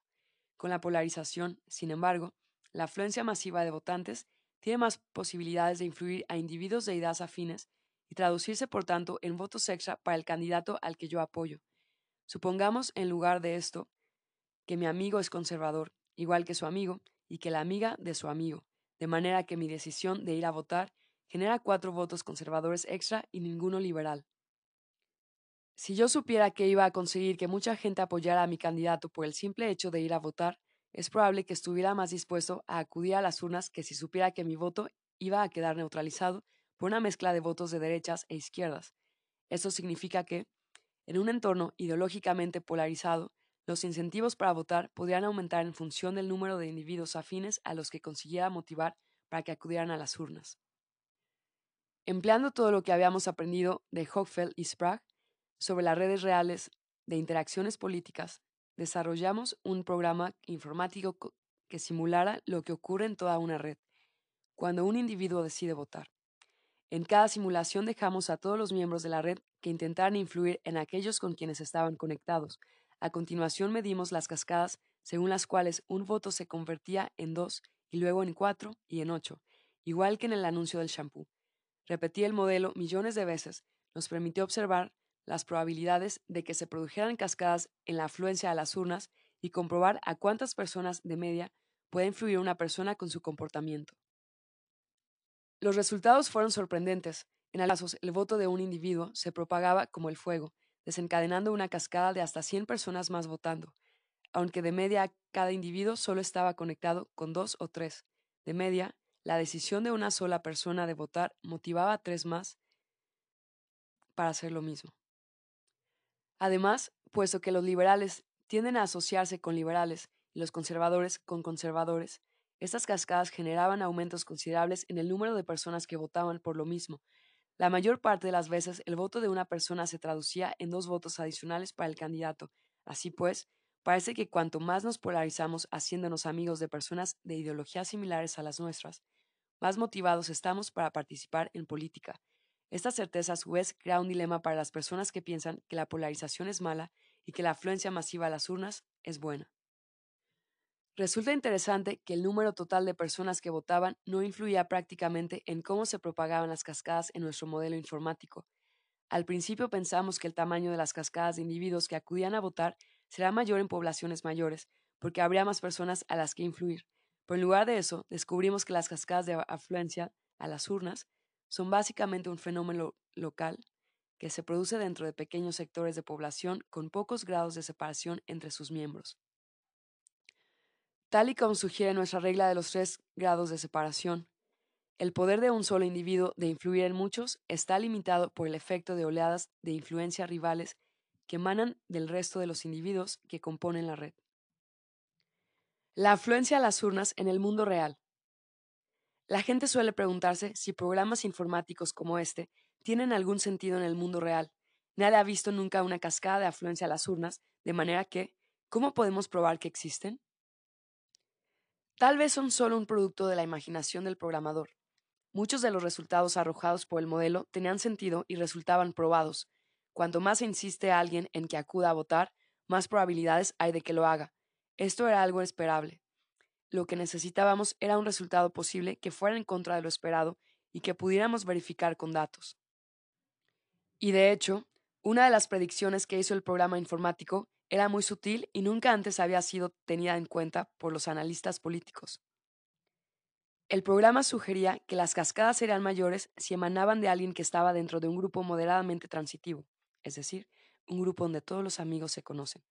Con la polarización, sin embargo, la afluencia masiva de votantes tiene más posibilidades de influir a individuos de ideas afines y traducirse, por tanto, en votos extra para el candidato al que yo apoyo. Supongamos, en lugar de esto, que mi amigo es conservador, igual que su amigo, y que la amiga de su amigo, de manera que mi decisión de ir a votar genera cuatro votos conservadores extra y ninguno liberal. Si yo supiera que iba a conseguir que mucha gente apoyara a mi candidato por el simple hecho de ir a votar, es probable que estuviera más dispuesto a acudir a las urnas que si supiera que mi voto iba a quedar neutralizado por una mezcla de votos de derechas e izquierdas. Esto significa que, en un entorno ideológicamente polarizado, los incentivos para votar podrían aumentar en función del número de individuos afines a los que consiguiera motivar para que acudieran a las urnas. Empleando todo lo que habíamos aprendido de Hochfeld y Sprague, sobre las redes reales de interacciones políticas, desarrollamos un programa informático que simulara lo que ocurre en toda una red, cuando un individuo decide votar. En cada simulación dejamos a todos los miembros de la red que intentaran influir en aquellos con quienes estaban conectados. A continuación medimos las cascadas según las cuales un voto se convertía en dos y luego en cuatro y en ocho, igual que en el anuncio del shampoo. Repetí el modelo millones de veces, nos permitió observar las probabilidades de que se produjeran cascadas en la afluencia a las urnas y comprobar a cuántas personas de media puede influir una persona con su comportamiento. Los resultados fueron sorprendentes. En casos, el voto de un individuo se propagaba como el fuego, desencadenando una cascada de hasta 100 personas más votando, aunque de media cada individuo solo estaba conectado con dos o tres. De media, la decisión de una sola persona de votar motivaba a tres más para hacer lo mismo. Además, puesto que los liberales tienden a asociarse con liberales y los conservadores con conservadores, estas cascadas generaban aumentos considerables en el número de personas que votaban por lo mismo. La mayor parte de las veces el voto de una persona se traducía en dos votos adicionales para el candidato. Así pues, parece que cuanto más nos polarizamos haciéndonos amigos de personas de ideologías similares a las nuestras, más motivados estamos para participar en política. Esta certeza a su vez crea un dilema para las personas que piensan que la polarización es mala y que la afluencia masiva a las urnas es buena. Resulta interesante que el número total de personas que votaban no influía prácticamente en cómo se propagaban las cascadas en nuestro modelo informático. Al principio pensamos que el tamaño de las cascadas de individuos que acudían a votar será mayor en poblaciones mayores, porque habría más personas a las que influir. Pero en lugar de eso, descubrimos que las cascadas de afluencia a las urnas, son básicamente un fenómeno local que se produce dentro de pequeños sectores de población con pocos grados de separación entre sus miembros. Tal y como sugiere nuestra regla de los tres grados de separación, el poder de un solo individuo de influir en muchos está limitado por el efecto de oleadas de influencia rivales que emanan del resto de los individuos que componen la red. La afluencia a las urnas en el mundo real. La gente suele preguntarse si programas informáticos como este tienen algún sentido en el mundo real. Nadie ha visto nunca una cascada de afluencia a las urnas, de manera que, ¿cómo podemos probar que existen? Tal vez son solo un producto de la imaginación del programador. Muchos de los resultados arrojados por el modelo tenían sentido y resultaban probados. Cuanto más insiste alguien en que acuda a votar, más probabilidades hay de que lo haga. Esto era algo esperable. Lo que necesitábamos era un resultado posible que fuera en contra de lo esperado y que pudiéramos verificar con datos. Y de hecho, una de las predicciones que hizo el programa informático era muy sutil y nunca antes había sido tenida en cuenta por los analistas políticos. El programa sugería que las cascadas serían mayores si emanaban de alguien que estaba dentro de un grupo moderadamente transitivo, es decir, un grupo donde todos los amigos se conocen.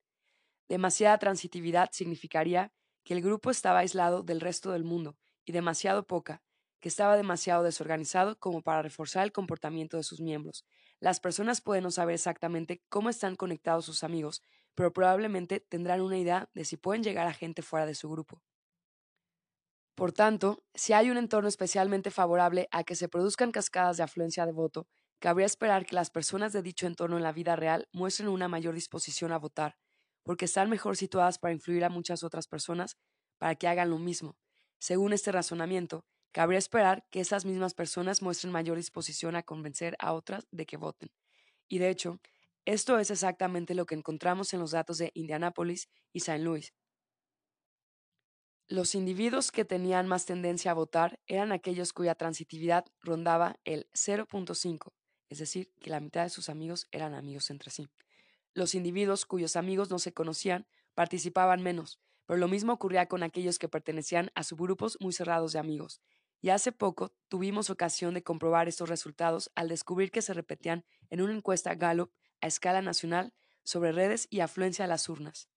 Demasiada transitividad significaría que el grupo estaba aislado del resto del mundo y demasiado poca, que estaba demasiado desorganizado como para reforzar el comportamiento de sus miembros. Las personas pueden no saber exactamente cómo están conectados sus amigos, pero probablemente tendrán una idea de si pueden llegar a gente fuera de su grupo. Por tanto, si hay un entorno especialmente favorable a que se produzcan cascadas de afluencia de voto, cabría esperar que las personas de dicho entorno en la vida real muestren una mayor disposición a votar, porque están mejor situadas para influir a muchas otras personas para que hagan lo mismo. Según este razonamiento, cabría esperar que esas mismas personas muestren mayor disposición a convencer a otras de que voten. Y de hecho, esto es exactamente lo que encontramos en los datos de Indianápolis y St. Louis, los individuos que tenían más tendencia a votar eran aquellos cuya transitividad rondaba el 0.5, es decir, que la mitad de sus amigos eran amigos entre sí. Los individuos cuyos amigos no se conocían participaban menos, pero lo mismo ocurría con aquellos que pertenecían a subgrupos muy cerrados de amigos. Y hace poco tuvimos ocasión de comprobar estos resultados al descubrir que se repetían en una encuesta Gallup a escala nacional sobre redes y afluencia a las urnas.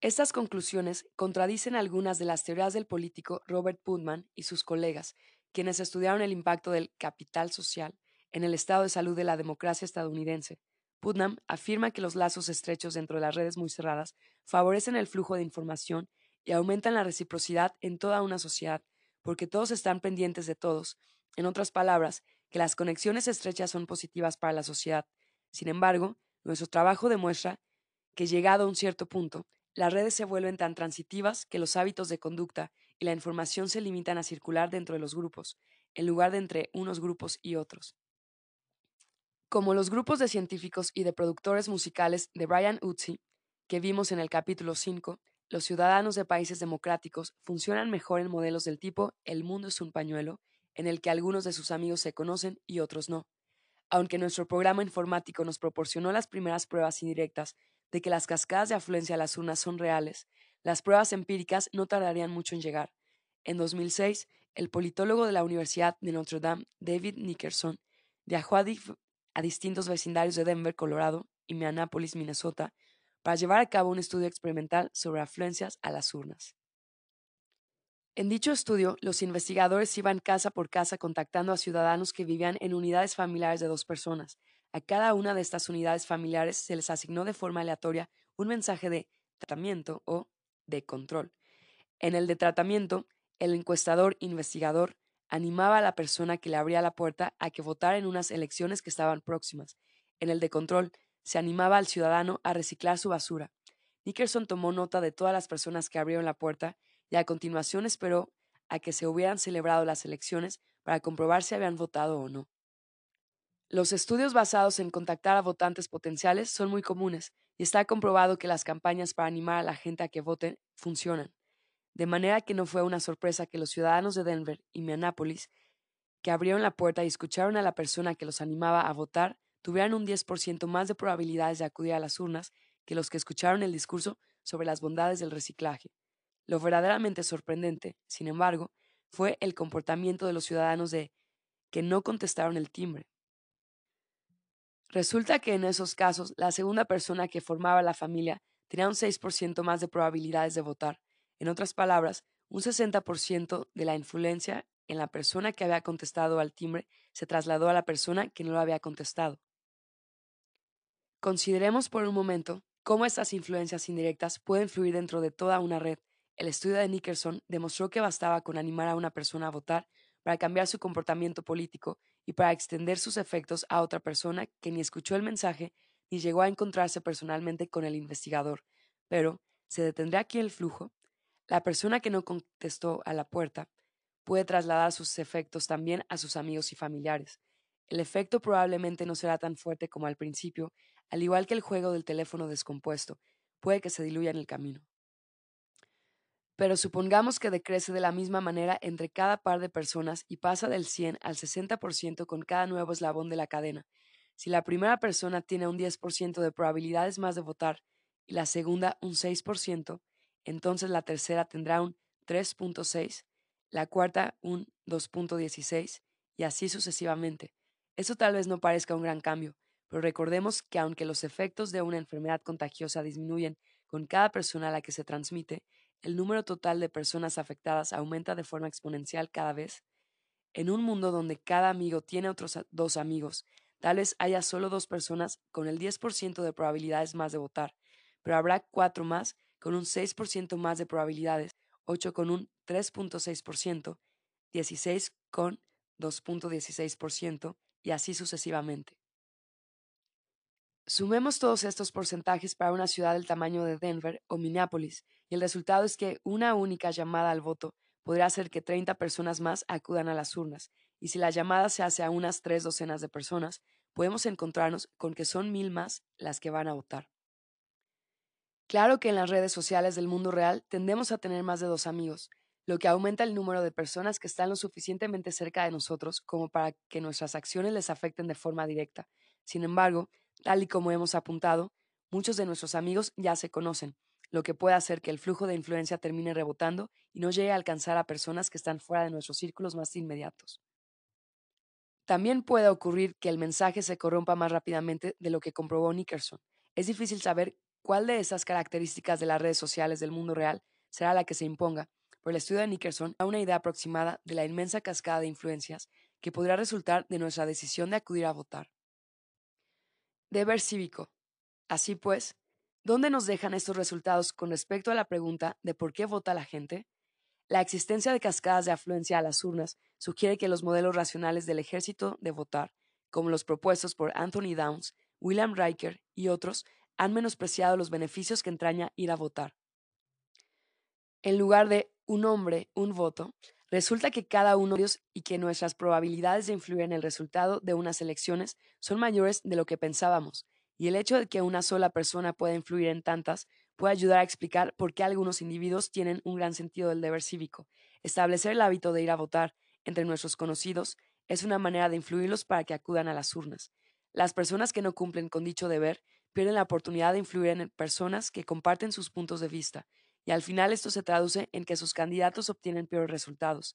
Estas conclusiones contradicen algunas de las teorías del político Robert Putnam y sus colegas, quienes estudiaron el impacto del capital social en el estado de salud de la democracia estadounidense. Putnam afirma que los lazos estrechos dentro de las redes muy cerradas favorecen el flujo de información y aumentan la reciprocidad en toda una sociedad, porque todos están pendientes de todos. En otras palabras, que las conexiones estrechas son positivas para la sociedad. Sin embargo, nuestro trabajo demuestra que llegado a un cierto punto, las redes se vuelven tan transitivas que los hábitos de conducta y la información se limitan a circular dentro de los grupos, en lugar de entre unos grupos y otros. Como los grupos de científicos y de productores musicales de Brian Utsi, que vimos en el capítulo 5, los ciudadanos de países democráticos funcionan mejor en modelos del tipo el mundo es un pañuelo, en el que algunos de sus amigos se conocen y otros no. Aunque nuestro programa informático nos proporcionó las primeras pruebas indirectas de que las cascadas de afluencia a las urnas son reales, las pruebas empíricas no tardarían mucho en llegar. En 2006, el politólogo de la Universidad de Notre Dame, David Nickerson, viajó a, a distintos vecindarios de Denver, Colorado y Minneapolis, Minnesota, para llevar a cabo un estudio experimental sobre afluencias a las urnas. En dicho estudio, los investigadores iban casa por casa contactando a ciudadanos que vivían en unidades familiares de dos personas, a cada una de estas unidades familiares se les asignó de forma aleatoria un mensaje de tratamiento o de control. En el de tratamiento, el encuestador investigador animaba a la persona que le abría la puerta a que votara en unas elecciones que estaban próximas. En el de control, se animaba al ciudadano a reciclar su basura. Nickerson tomó nota de todas las personas que abrieron la puerta y a continuación esperó a que se hubieran celebrado las elecciones para comprobar si habían votado o no. Los estudios basados en contactar a votantes potenciales son muy comunes y está comprobado que las campañas para animar a la gente a que voten funcionan. De manera que no fue una sorpresa que los ciudadanos de Denver y Minneapolis, que abrieron la puerta y escucharon a la persona que los animaba a votar, tuvieran un 10% más de probabilidades de acudir a las urnas que los que escucharon el discurso sobre las bondades del reciclaje. Lo verdaderamente sorprendente, sin embargo, fue el comportamiento de los ciudadanos de que no contestaron el timbre. Resulta que en esos casos la segunda persona que formaba la familia tenía un 6% más de probabilidades de votar. En otras palabras, un 60% de la influencia en la persona que había contestado al timbre se trasladó a la persona que no lo había contestado. Consideremos por un momento cómo estas influencias indirectas pueden fluir dentro de toda una red. El estudio de Nickerson demostró que bastaba con animar a una persona a votar para cambiar su comportamiento político y para extender sus efectos a otra persona que ni escuchó el mensaje ni llegó a encontrarse personalmente con el investigador. Pero, ¿se detendrá aquí el flujo? La persona que no contestó a la puerta puede trasladar sus efectos también a sus amigos y familiares. El efecto probablemente no será tan fuerte como al principio, al igual que el juego del teléfono descompuesto, puede que se diluya en el camino. Pero supongamos que decrece de la misma manera entre cada par de personas y pasa del 100 al 60% con cada nuevo eslabón de la cadena. Si la primera persona tiene un 10% de probabilidades más de votar y la segunda un 6%, entonces la tercera tendrá un 3.6, la cuarta un 2.16 y así sucesivamente. Eso tal vez no parezca un gran cambio, pero recordemos que aunque los efectos de una enfermedad contagiosa disminuyen con cada persona a la que se transmite, el número total de personas afectadas aumenta de forma exponencial cada vez. En un mundo donde cada amigo tiene otros dos amigos, tal vez haya solo dos personas con el 10% de probabilidades más de votar, pero habrá cuatro más con un 6% más de probabilidades, 8 con un 3.6%, 16 con 2.16% y así sucesivamente. Sumemos todos estos porcentajes para una ciudad del tamaño de Denver o Minneapolis, y el resultado es que una única llamada al voto podrá hacer que 30 personas más acudan a las urnas, y si la llamada se hace a unas tres docenas de personas, podemos encontrarnos con que son mil más las que van a votar. Claro que en las redes sociales del mundo real tendemos a tener más de dos amigos, lo que aumenta el número de personas que están lo suficientemente cerca de nosotros como para que nuestras acciones les afecten de forma directa. Sin embargo, Tal y como hemos apuntado, muchos de nuestros amigos ya se conocen, lo que puede hacer que el flujo de influencia termine rebotando y no llegue a alcanzar a personas que están fuera de nuestros círculos más inmediatos. También puede ocurrir que el mensaje se corrompa más rápidamente de lo que comprobó Nickerson. Es difícil saber cuál de esas características de las redes sociales del mundo real será la que se imponga, pero el estudio de Nickerson da una idea aproximada de la inmensa cascada de influencias que podrá resultar de nuestra decisión de acudir a votar. Deber cívico. Así pues, ¿dónde nos dejan estos resultados con respecto a la pregunta de por qué vota la gente? La existencia de cascadas de afluencia a las urnas sugiere que los modelos racionales del ejército de votar, como los propuestos por Anthony Downs, William Riker y otros, han menospreciado los beneficios que entraña ir a votar. En lugar de un hombre, un voto, Resulta que cada uno de ellos y que nuestras probabilidades de influir en el resultado de unas elecciones son mayores de lo que pensábamos, y el hecho de que una sola persona pueda influir en tantas puede ayudar a explicar por qué algunos individuos tienen un gran sentido del deber cívico. Establecer el hábito de ir a votar entre nuestros conocidos es una manera de influirlos para que acudan a las urnas. Las personas que no cumplen con dicho deber pierden la oportunidad de influir en personas que comparten sus puntos de vista y al final esto se traduce en que sus candidatos obtienen peores resultados.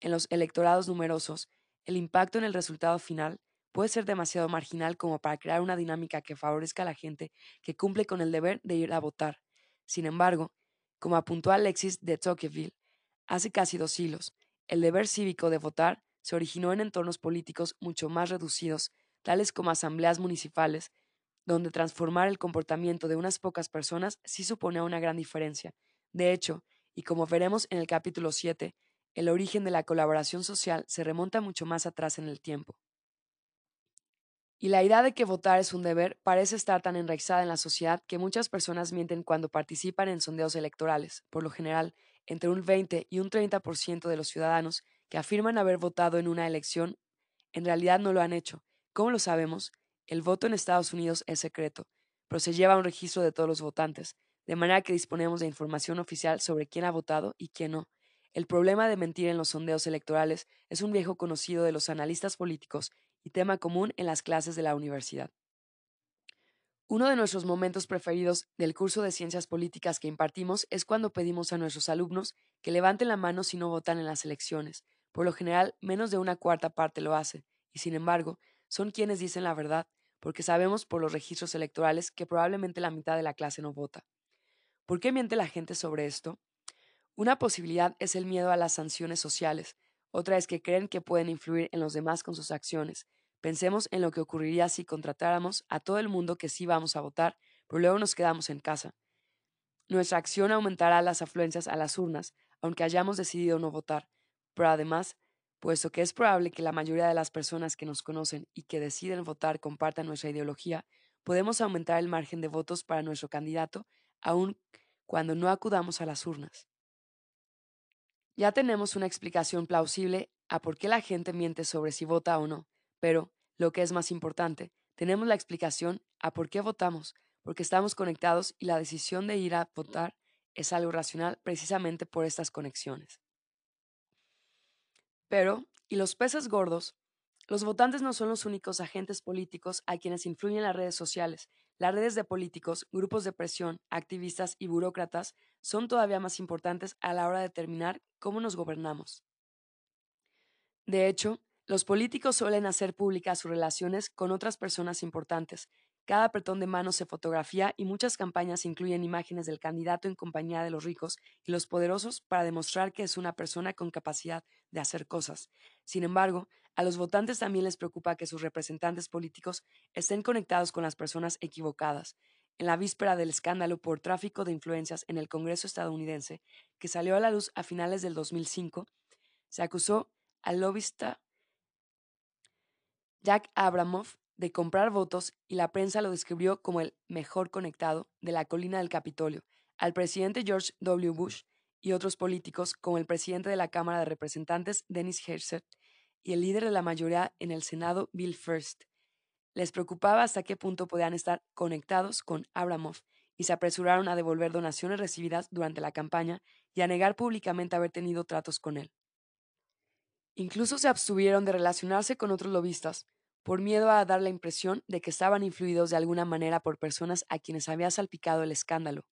En los electorados numerosos, el impacto en el resultado final puede ser demasiado marginal como para crear una dinámica que favorezca a la gente que cumple con el deber de ir a votar. Sin embargo, como apuntó Alexis de Tocqueville hace casi dos siglos, el deber cívico de votar se originó en entornos políticos mucho más reducidos, tales como asambleas municipales, donde transformar el comportamiento de unas pocas personas sí supone una gran diferencia, de hecho, y como veremos en el capítulo 7, el origen de la colaboración social se remonta mucho más atrás en el tiempo. Y la idea de que votar es un deber parece estar tan enraizada en la sociedad que muchas personas mienten cuando participan en sondeos electorales. Por lo general, entre un 20 y un 30% de los ciudadanos que afirman haber votado en una elección en realidad no lo han hecho. ¿Cómo lo sabemos? El voto en Estados Unidos es secreto, pero se lleva un registro de todos los votantes, de manera que disponemos de información oficial sobre quién ha votado y quién no. El problema de mentir en los sondeos electorales es un viejo conocido de los analistas políticos y tema común en las clases de la universidad. Uno de nuestros momentos preferidos del curso de ciencias políticas que impartimos es cuando pedimos a nuestros alumnos que levanten la mano si no votan en las elecciones. Por lo general, menos de una cuarta parte lo hace, y sin embargo, son quienes dicen la verdad, porque sabemos por los registros electorales que probablemente la mitad de la clase no vota. ¿Por qué miente la gente sobre esto? Una posibilidad es el miedo a las sanciones sociales, otra es que creen que pueden influir en los demás con sus acciones, Pensemos en lo que ocurriría si contratáramos a todo el mundo que sí vamos a votar, pero luego nos quedamos en casa. Nuestra acción aumentará las afluencias a las urnas, aunque hayamos decidido no votar. Pero además, puesto que es probable que la mayoría de las personas que nos conocen y que deciden votar compartan nuestra ideología, podemos aumentar el margen de votos para nuestro candidato, aun cuando no acudamos a las urnas. Ya tenemos una explicación plausible a por qué la gente miente sobre si vota o no. Pero, lo que es más importante, tenemos la explicación a por qué votamos, porque estamos conectados y la decisión de ir a votar es algo racional precisamente por estas conexiones. Pero, ¿y los peces gordos? Los votantes no son los únicos agentes políticos a quienes influyen las redes sociales. Las redes de políticos, grupos de presión, activistas y burócratas son todavía más importantes a la hora de determinar cómo nos gobernamos. De hecho, los políticos suelen hacer públicas sus relaciones con otras personas importantes. Cada apretón de manos se fotografía y muchas campañas incluyen imágenes del candidato en compañía de los ricos y los poderosos para demostrar que es una persona con capacidad de hacer cosas. Sin embargo, a los votantes también les preocupa que sus representantes políticos estén conectados con las personas equivocadas. En la víspera del escándalo por tráfico de influencias en el Congreso estadounidense, que salió a la luz a finales del 2005, se acusó al lobista Jack Abramoff de comprar votos y la prensa lo describió como el mejor conectado de la colina del Capitolio, al presidente George W. Bush y otros políticos como el presidente de la Cámara de Representantes Dennis Herzog y el líder de la mayoría en el Senado Bill First. Les preocupaba hasta qué punto podían estar conectados con Abramoff y se apresuraron a devolver donaciones recibidas durante la campaña y a negar públicamente haber tenido tratos con él. Incluso se abstuvieron de relacionarse con otros lobistas, por miedo a dar la impresión de que estaban influidos de alguna manera por personas a quienes había salpicado el escándalo.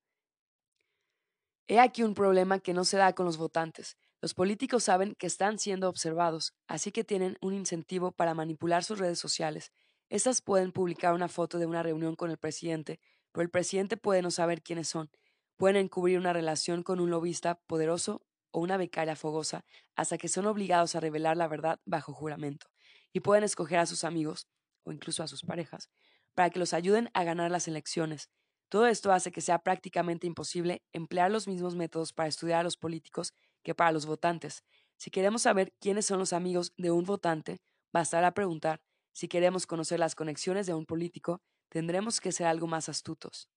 He aquí un problema que no se da con los votantes. Los políticos saben que están siendo observados, así que tienen un incentivo para manipular sus redes sociales. Estas pueden publicar una foto de una reunión con el presidente, pero el presidente puede no saber quiénes son. Pueden encubrir una relación con un lobista poderoso o una becaria fogosa hasta que son obligados a revelar la verdad bajo juramento, y pueden escoger a sus amigos, o incluso a sus parejas, para que los ayuden a ganar las elecciones. Todo esto hace que sea prácticamente imposible emplear los mismos métodos para estudiar a los políticos que para los votantes. Si queremos saber quiénes son los amigos de un votante, bastará preguntar. Si queremos conocer las conexiones de un político, tendremos que ser algo más astutos.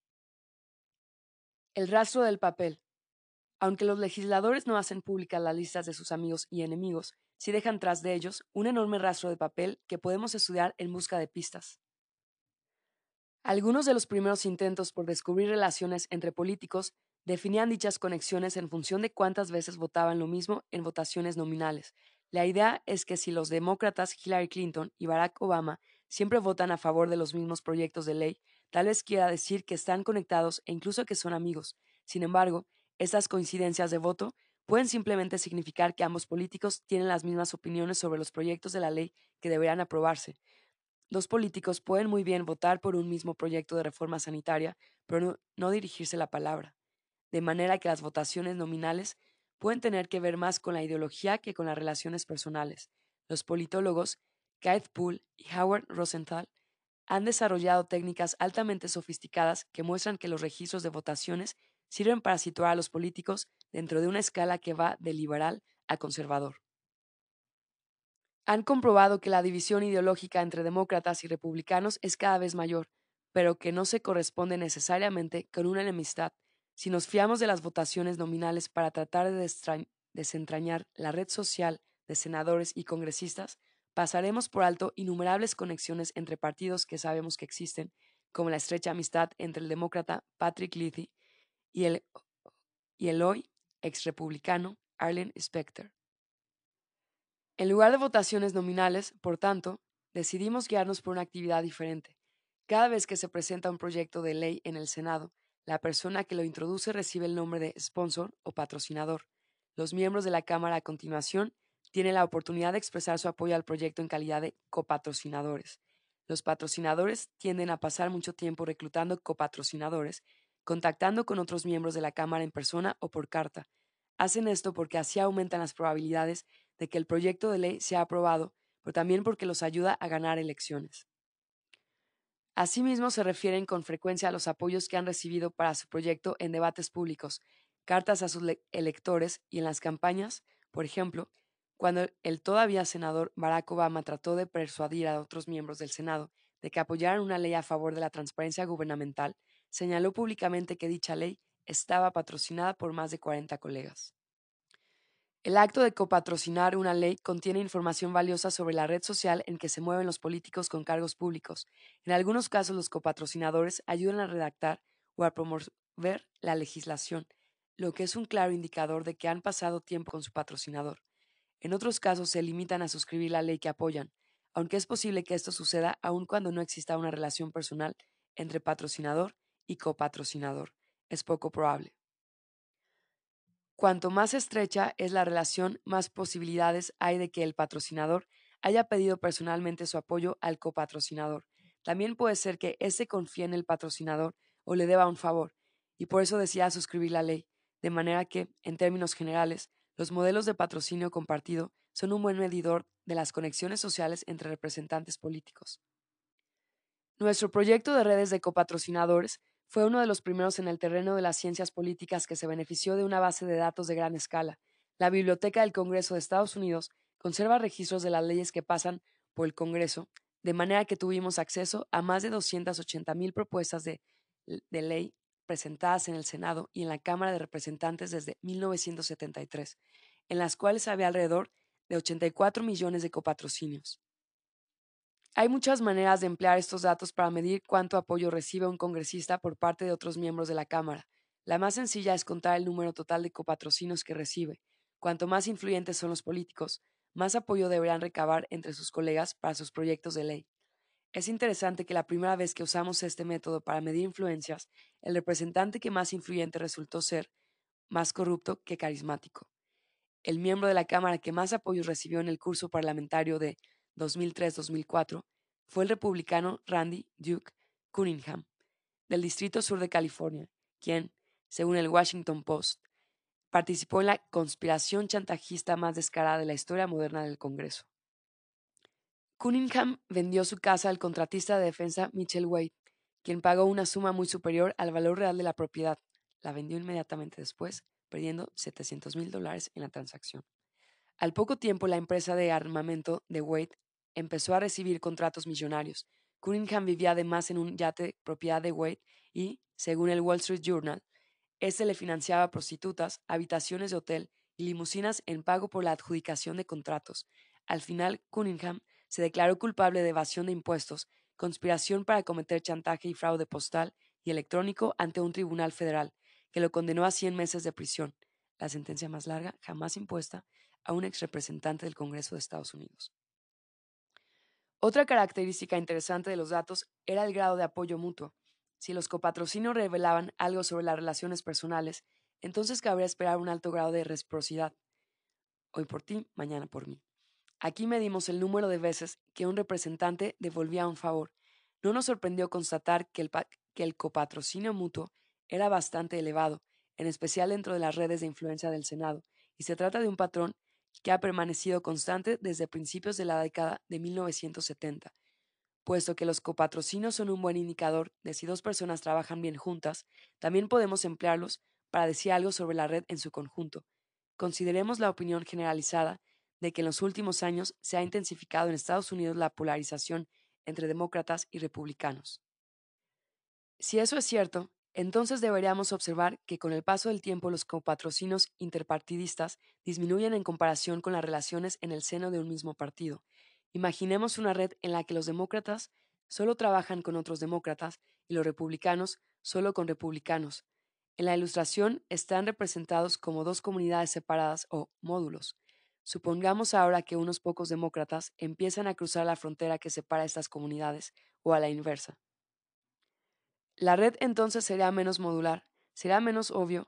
El rastro del papel. Aunque los legisladores no hacen públicas las listas de sus amigos y enemigos, sí dejan tras de ellos un enorme rastro de papel que podemos estudiar en busca de pistas. Algunos de los primeros intentos por descubrir relaciones entre políticos definían dichas conexiones en función de cuántas veces votaban lo mismo en votaciones nominales. La idea es que si los demócratas Hillary Clinton y Barack Obama siempre votan a favor de los mismos proyectos de ley, tal vez quiera decir que están conectados e incluso que son amigos. Sin embargo, estas coincidencias de voto pueden simplemente significar que ambos políticos tienen las mismas opiniones sobre los proyectos de la ley que deberán aprobarse. Dos políticos pueden muy bien votar por un mismo proyecto de reforma sanitaria, pero no, dirigirse la palabra. De manera que las votaciones nominales pueden tener que ver más con la ideología que con las relaciones personales. Los politólogos Keith Poole y Howard Rosenthal han desarrollado técnicas altamente sofisticadas que muestran que los registros de votaciones sirven para situar a los políticos dentro de una escala que va de liberal a conservador. Han comprobado que la división ideológica entre demócratas y republicanos es cada vez mayor, pero que no se corresponde necesariamente con una enemistad. Si nos fiamos de las votaciones nominales para tratar de desentrañar la red social de senadores y congresistas, pasaremos por alto innumerables conexiones entre partidos que sabemos que existen, como la estrecha amistad entre el demócrata Patrick Leahy y el, y el hoy ex republicano Arlen Specter. En lugar de votaciones nominales, por tanto, decidimos guiarnos por una actividad diferente. Cada vez que se presenta un proyecto de ley en el Senado, la persona que lo introduce recibe el nombre de sponsor o patrocinador. Los miembros de la Cámara a continuación tienen la oportunidad de expresar su apoyo al proyecto en calidad de copatrocinadores. Los patrocinadores tienden a pasar mucho tiempo reclutando copatrocinadores, contactando con otros miembros de la Cámara en persona o por carta. Hacen esto porque así aumentan las probabilidades de que el proyecto de ley sea aprobado, pero también porque los ayuda a ganar elecciones. Asimismo, se refieren con frecuencia a los apoyos que han recibido para su proyecto en debates públicos, cartas a sus electores y en las campañas, por ejemplo, cuando el todavía senador Barack Obama trató de persuadir a otros miembros del Senado de que apoyaran una ley a favor de la transparencia gubernamental, señaló públicamente que dicha ley estaba patrocinada por más de 40 colegas. El acto de copatrocinar una ley contiene información valiosa sobre la red social en que se mueven los políticos con cargos públicos. En algunos casos, los copatrocinadores ayudan a redactar o a promover la legislación, lo que es un claro indicador de que han pasado tiempo con su patrocinador. En otros casos, se limitan a suscribir la ley que apoyan, aunque es posible que esto suceda aun cuando no exista una relación personal entre patrocinador y copatrocinador. Es poco probable. Cuanto más estrecha es la relación, más posibilidades hay de que el patrocinador haya pedido personalmente su apoyo al copatrocinador. También puede ser que éste confíe en el patrocinador o le deba un favor, y por eso decida suscribir la ley, de manera que, en términos generales, los modelos de patrocinio compartido son un buen medidor de las conexiones sociales entre representantes políticos. Nuestro proyecto de redes de copatrocinadores fue uno de los primeros en el terreno de las ciencias políticas que se benefició de una base de datos de gran escala. La Biblioteca del Congreso de Estados Unidos conserva registros de las leyes que pasan por el Congreso, de manera que tuvimos acceso a más de 280.000 propuestas de, de ley presentadas en el Senado y en la Cámara de Representantes desde 1973, en las cuales había alrededor de 84 millones de copatrocinios. Hay muchas maneras de emplear estos datos para medir cuánto apoyo recibe un congresista por parte de otros miembros de la Cámara. La más sencilla es contar el número total de copatrocinos que recibe. Cuanto más influyentes son los políticos, más apoyo deberán recabar entre sus colegas para sus proyectos de ley. Es interesante que la primera vez que usamos este método para medir influencias, el representante que más influyente resultó ser más corrupto que carismático. El miembro de la Cámara que más apoyo recibió en el curso parlamentario de 2003-2004 fue el republicano Randy Duke Cunningham, del Distrito Sur de California, quien, según el Washington Post, participó en la conspiración chantajista más descarada de la historia moderna del Congreso. Cunningham vendió su casa al contratista de defensa Mitchell Wade, quien pagó una suma muy superior al valor real de la propiedad. La vendió inmediatamente después, perdiendo 700 mil dólares en la transacción. Al poco tiempo, la empresa de armamento de Wade empezó a recibir contratos millonarios. Cunningham vivía además en un yate propiedad de Wade y, según el Wall Street Journal, este le financiaba prostitutas, habitaciones de hotel y limusinas en pago por la adjudicación de contratos. Al final, Cunningham se declaró culpable de evasión de impuestos, conspiración para cometer chantaje y fraude postal y electrónico ante un tribunal federal, que lo condenó a 100 meses de prisión, la sentencia más larga jamás impuesta a un ex representante del Congreso de Estados Unidos. Otra característica interesante de los datos era el grado de apoyo mutuo. Si los copatrocinios revelaban algo sobre las relaciones personales, entonces cabría esperar un alto grado de reciprocidad. Hoy por ti, mañana por mí. Aquí medimos el número de veces que un representante devolvía un favor. No nos sorprendió constatar que el, que el copatrocinio mutuo era bastante elevado, en especial dentro de las redes de influencia del Senado, y se trata de un patrón que ha permanecido constante desde principios de la década de 1970. Puesto que los copatrocinios son un buen indicador de si dos personas trabajan bien juntas, también podemos emplearlos para decir algo sobre la red en su conjunto. Consideremos la opinión generalizada de que en los últimos años se ha intensificado en Estados Unidos la polarización entre demócratas y republicanos. Si eso es cierto, entonces deberíamos observar que con el paso del tiempo los copatrocinos interpartidistas disminuyen en comparación con las relaciones en el seno de un mismo partido. Imaginemos una red en la que los demócratas solo trabajan con otros demócratas y los republicanos solo con republicanos. En la ilustración están representados como dos comunidades separadas o módulos. Supongamos ahora que unos pocos demócratas empiezan a cruzar la frontera que separa estas comunidades, o a la inversa. La red entonces será menos modular, será menos obvio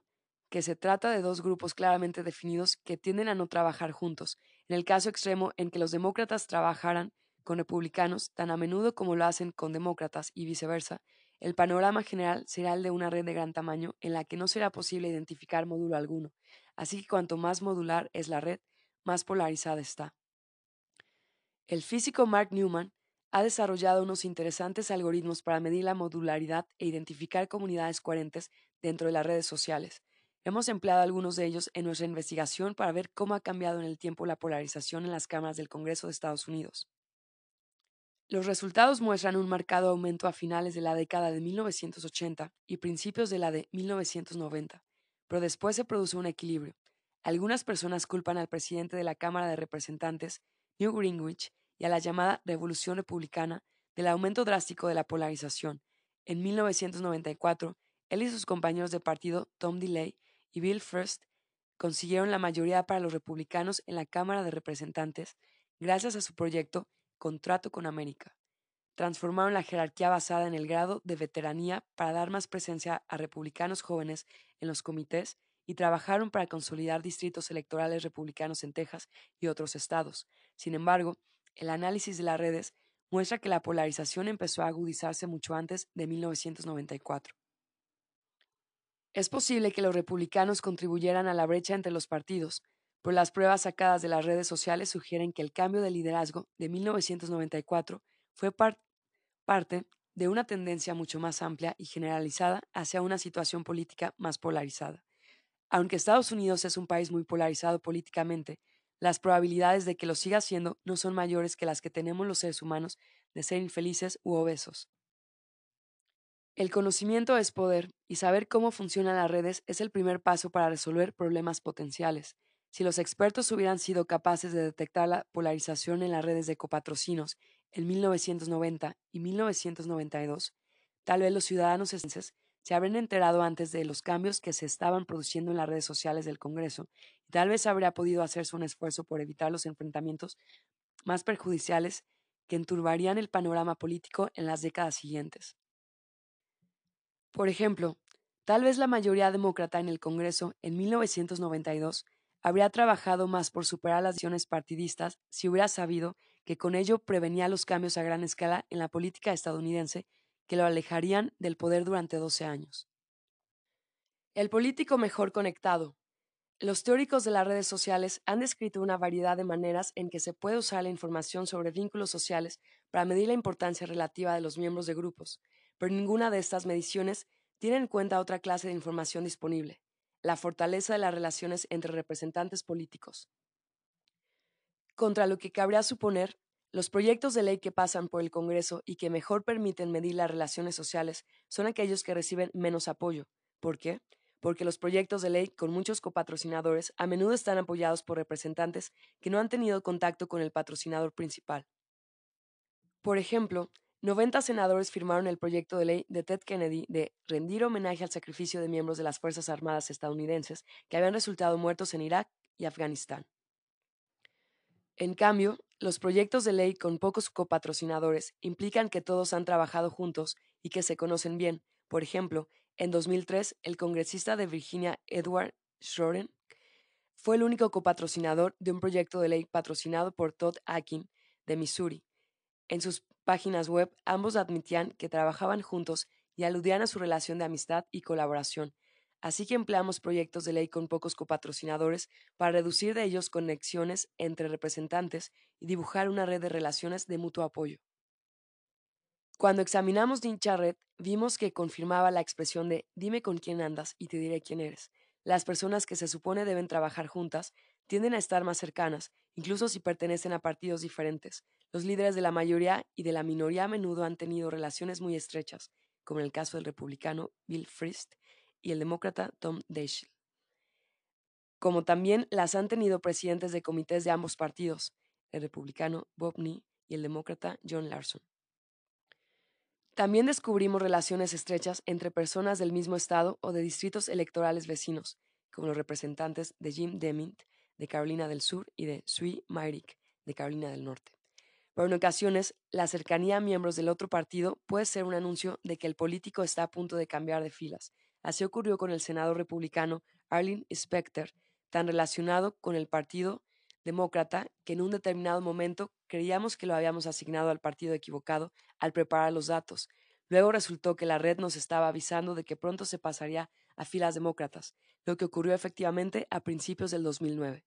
que se trata de dos grupos claramente definidos que tienden a no trabajar juntos, en el caso extremo en que los demócratas trabajaran con republicanos tan a menudo como lo hacen con demócratas y viceversa, el panorama general será el de una red de gran tamaño en la que no será posible identificar módulo alguno, así que cuanto más modular es la red, más polarizada está. El físico Mark Newman ha desarrollado unos interesantes algoritmos para medir la modularidad e identificar comunidades coherentes dentro de las redes sociales. Hemos empleado algunos de ellos en nuestra investigación para ver cómo ha cambiado en el tiempo la polarización en las cámaras del Congreso de Estados Unidos. Los resultados muestran un marcado aumento a finales de la década de 1980 y principios de la de 1990, pero después se produce un equilibrio. Algunas personas culpan al presidente de la Cámara de Representantes, Newt Greenwich, a la llamada Revolución Republicana del aumento drástico de la polarización. En 1994, él y sus compañeros de partido, Tom DeLay y Bill Frist, consiguieron la mayoría para los republicanos en la Cámara de Representantes gracias a su proyecto Contrato con América. Transformaron la jerarquía basada en el grado de veteranía para dar más presencia a republicanos jóvenes en los comités y trabajaron para consolidar distritos electorales republicanos en Texas y otros estados. Sin embargo, el análisis de las redes muestra que la polarización empezó a agudizarse mucho antes de 1994. Es posible que los republicanos contribuyeran a la brecha entre los partidos, pero las pruebas sacadas de las redes sociales sugieren que el cambio de liderazgo de 1994 fue parte de una tendencia mucho más amplia y generalizada hacia una situación política más polarizada. Aunque Estados Unidos es un país muy polarizado políticamente, las probabilidades de que lo siga siendo no son mayores que las que tenemos los seres humanos de ser infelices u obesos. El conocimiento es poder y saber cómo funcionan las redes es el primer paso para resolver problemas potenciales. Si los expertos hubieran sido capaces de detectar la polarización en las redes de copatrocinos en 1990 y 1992, tal vez los ciudadanos se habrían enterado antes de los cambios que se estaban produciendo en las redes sociales del Congreso y tal vez habría podido hacerse un esfuerzo por evitar los enfrentamientos más perjudiciales que enturbarían el panorama político en las décadas siguientes. Por ejemplo, tal vez la mayoría demócrata en el Congreso en 1992 habría trabajado más por superar las decisiones partidistas si hubiera sabido que con ello prevenía los cambios a gran escala en la política estadounidense que lo alejarían del poder durante 12 años. El político mejor conectado. Los teóricos de las redes sociales han descrito una variedad de maneras en que se puede usar la información sobre vínculos sociales para medir la importancia relativa de los miembros de grupos, pero ninguna de estas mediciones tiene en cuenta otra clase de información disponible, la fortaleza de las relaciones entre representantes políticos. Contra lo que cabría suponer, los proyectos de ley que pasan por el Congreso y que mejor permiten medir las relaciones sociales son aquellos que reciben menos apoyo. ¿Por qué? Porque los proyectos de ley con muchos copatrocinadores a menudo están apoyados por representantes que no han tenido contacto con el patrocinador principal. Por ejemplo, 90 senadores firmaron el proyecto de ley de Ted Kennedy de rendir homenaje al sacrificio de miembros de las Fuerzas Armadas estadounidenses que habían resultado muertos en Irak y Afganistán. En cambio, los proyectos de ley con pocos copatrocinadores implican que todos han trabajado juntos y que se conocen bien. Por ejemplo, en 2003, el congresista de Virginia Edward Schroeder fue el único copatrocinador de un proyecto de ley patrocinado por Todd Akin de Missouri. En sus páginas web, ambos admitían que trabajaban juntos y aludían a su relación de amistad y colaboración, así que empleamos proyectos de ley con pocos copatrocinadores para reducir de ellos conexiones entre representantes y dibujar una red de relaciones de mutuo apoyo. Cuando examinamos dicha red, vimos que confirmaba la expresión de dime con quién andas y te diré quién eres. Las personas que se supone deben trabajar juntas tienden a estar más cercanas, incluso si pertenecen a partidos diferentes. Los líderes de la mayoría y de la minoría a menudo han tenido relaciones muy estrechas, como en el caso del republicano Bill Frist y el demócrata Tom Daschle. Como también las han tenido presidentes de comités de ambos partidos, el republicano Bob Ney y el demócrata John Larson. También descubrimos relaciones estrechas entre personas del mismo estado o de distritos electorales vecinos, como los representantes de Jim Demint de Carolina del Sur y de Sue Myrick de Carolina del Norte. pero en ocasiones la cercanía a miembros del otro partido puede ser un anuncio de que el político está a punto de cambiar de filas. Así ocurrió con el senador republicano Arlene Specter, tan relacionado con el Partido Demócrata que en un determinado momento creíamos que lo habíamos asignado al partido equivocado al preparar los datos. Luego resultó que la red nos estaba avisando de que pronto se pasaría a filas demócratas, lo que ocurrió efectivamente a principios del 2009.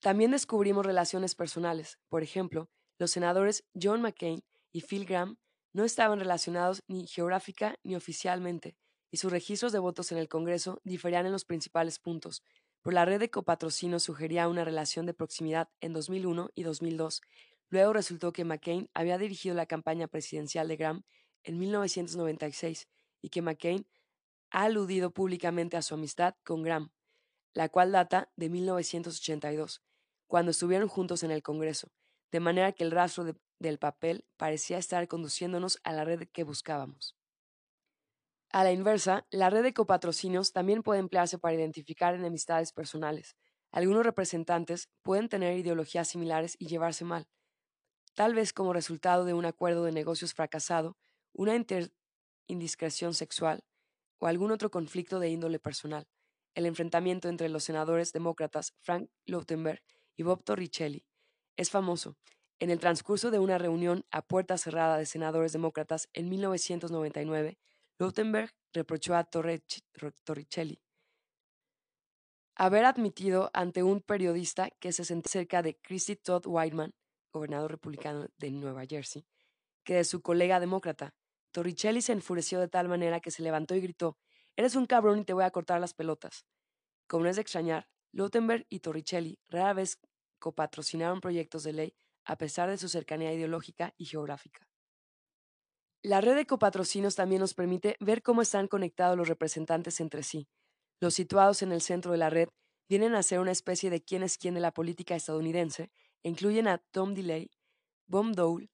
También descubrimos relaciones personales. Por ejemplo, los senadores John McCain y Phil Graham no estaban relacionados ni geográfica ni oficialmente, y sus registros de votos en el Congreso diferían en los principales puntos, pero la red de copatrocinos sugería una relación de proximidad en 2001 y 2002. Luego resultó que McCain había dirigido la campaña presidencial de Graham en 1996 y que McCain ha aludido públicamente a su amistad con Graham, la cual data de 1982, cuando estuvieron juntos en el Congreso, de manera que el rastro del papel parecía estar conduciéndonos a la red que buscábamos. A la inversa, la red de copatrocinios también puede emplearse para identificar enemistades personales. Algunos representantes pueden tener ideologías similares y llevarse mal, tal vez como resultado de un acuerdo de negocios fracasado, una indiscreción sexual o algún otro conflicto de índole personal. El enfrentamiento entre los senadores demócratas Frank Lautenberg y Bob Torricelli es famoso. En el transcurso de una reunión a puerta cerrada de senadores demócratas en 1999, Lautenberg reprochó a Torricelli haber admitido ante un periodista que se sentía cerca de Christy Todd Whiteman, gobernador republicano de Nueva Jersey, que de su colega demócrata. Torricelli se enfureció de tal manera que se levantó y gritó: Eres un cabrón y te voy a cortar las pelotas. Como no es de extrañar, Lautenberg y Torricelli rara vez copatrocinaron proyectos de ley a pesar de su cercanía ideológica y geográfica. La red de copatrocinos también nos permite ver cómo están conectados los representantes entre sí. Los situados en el centro de la red vienen a ser una especie de quién es quién de la política estadounidense e incluyen a Tom DeLay, Bob Dole,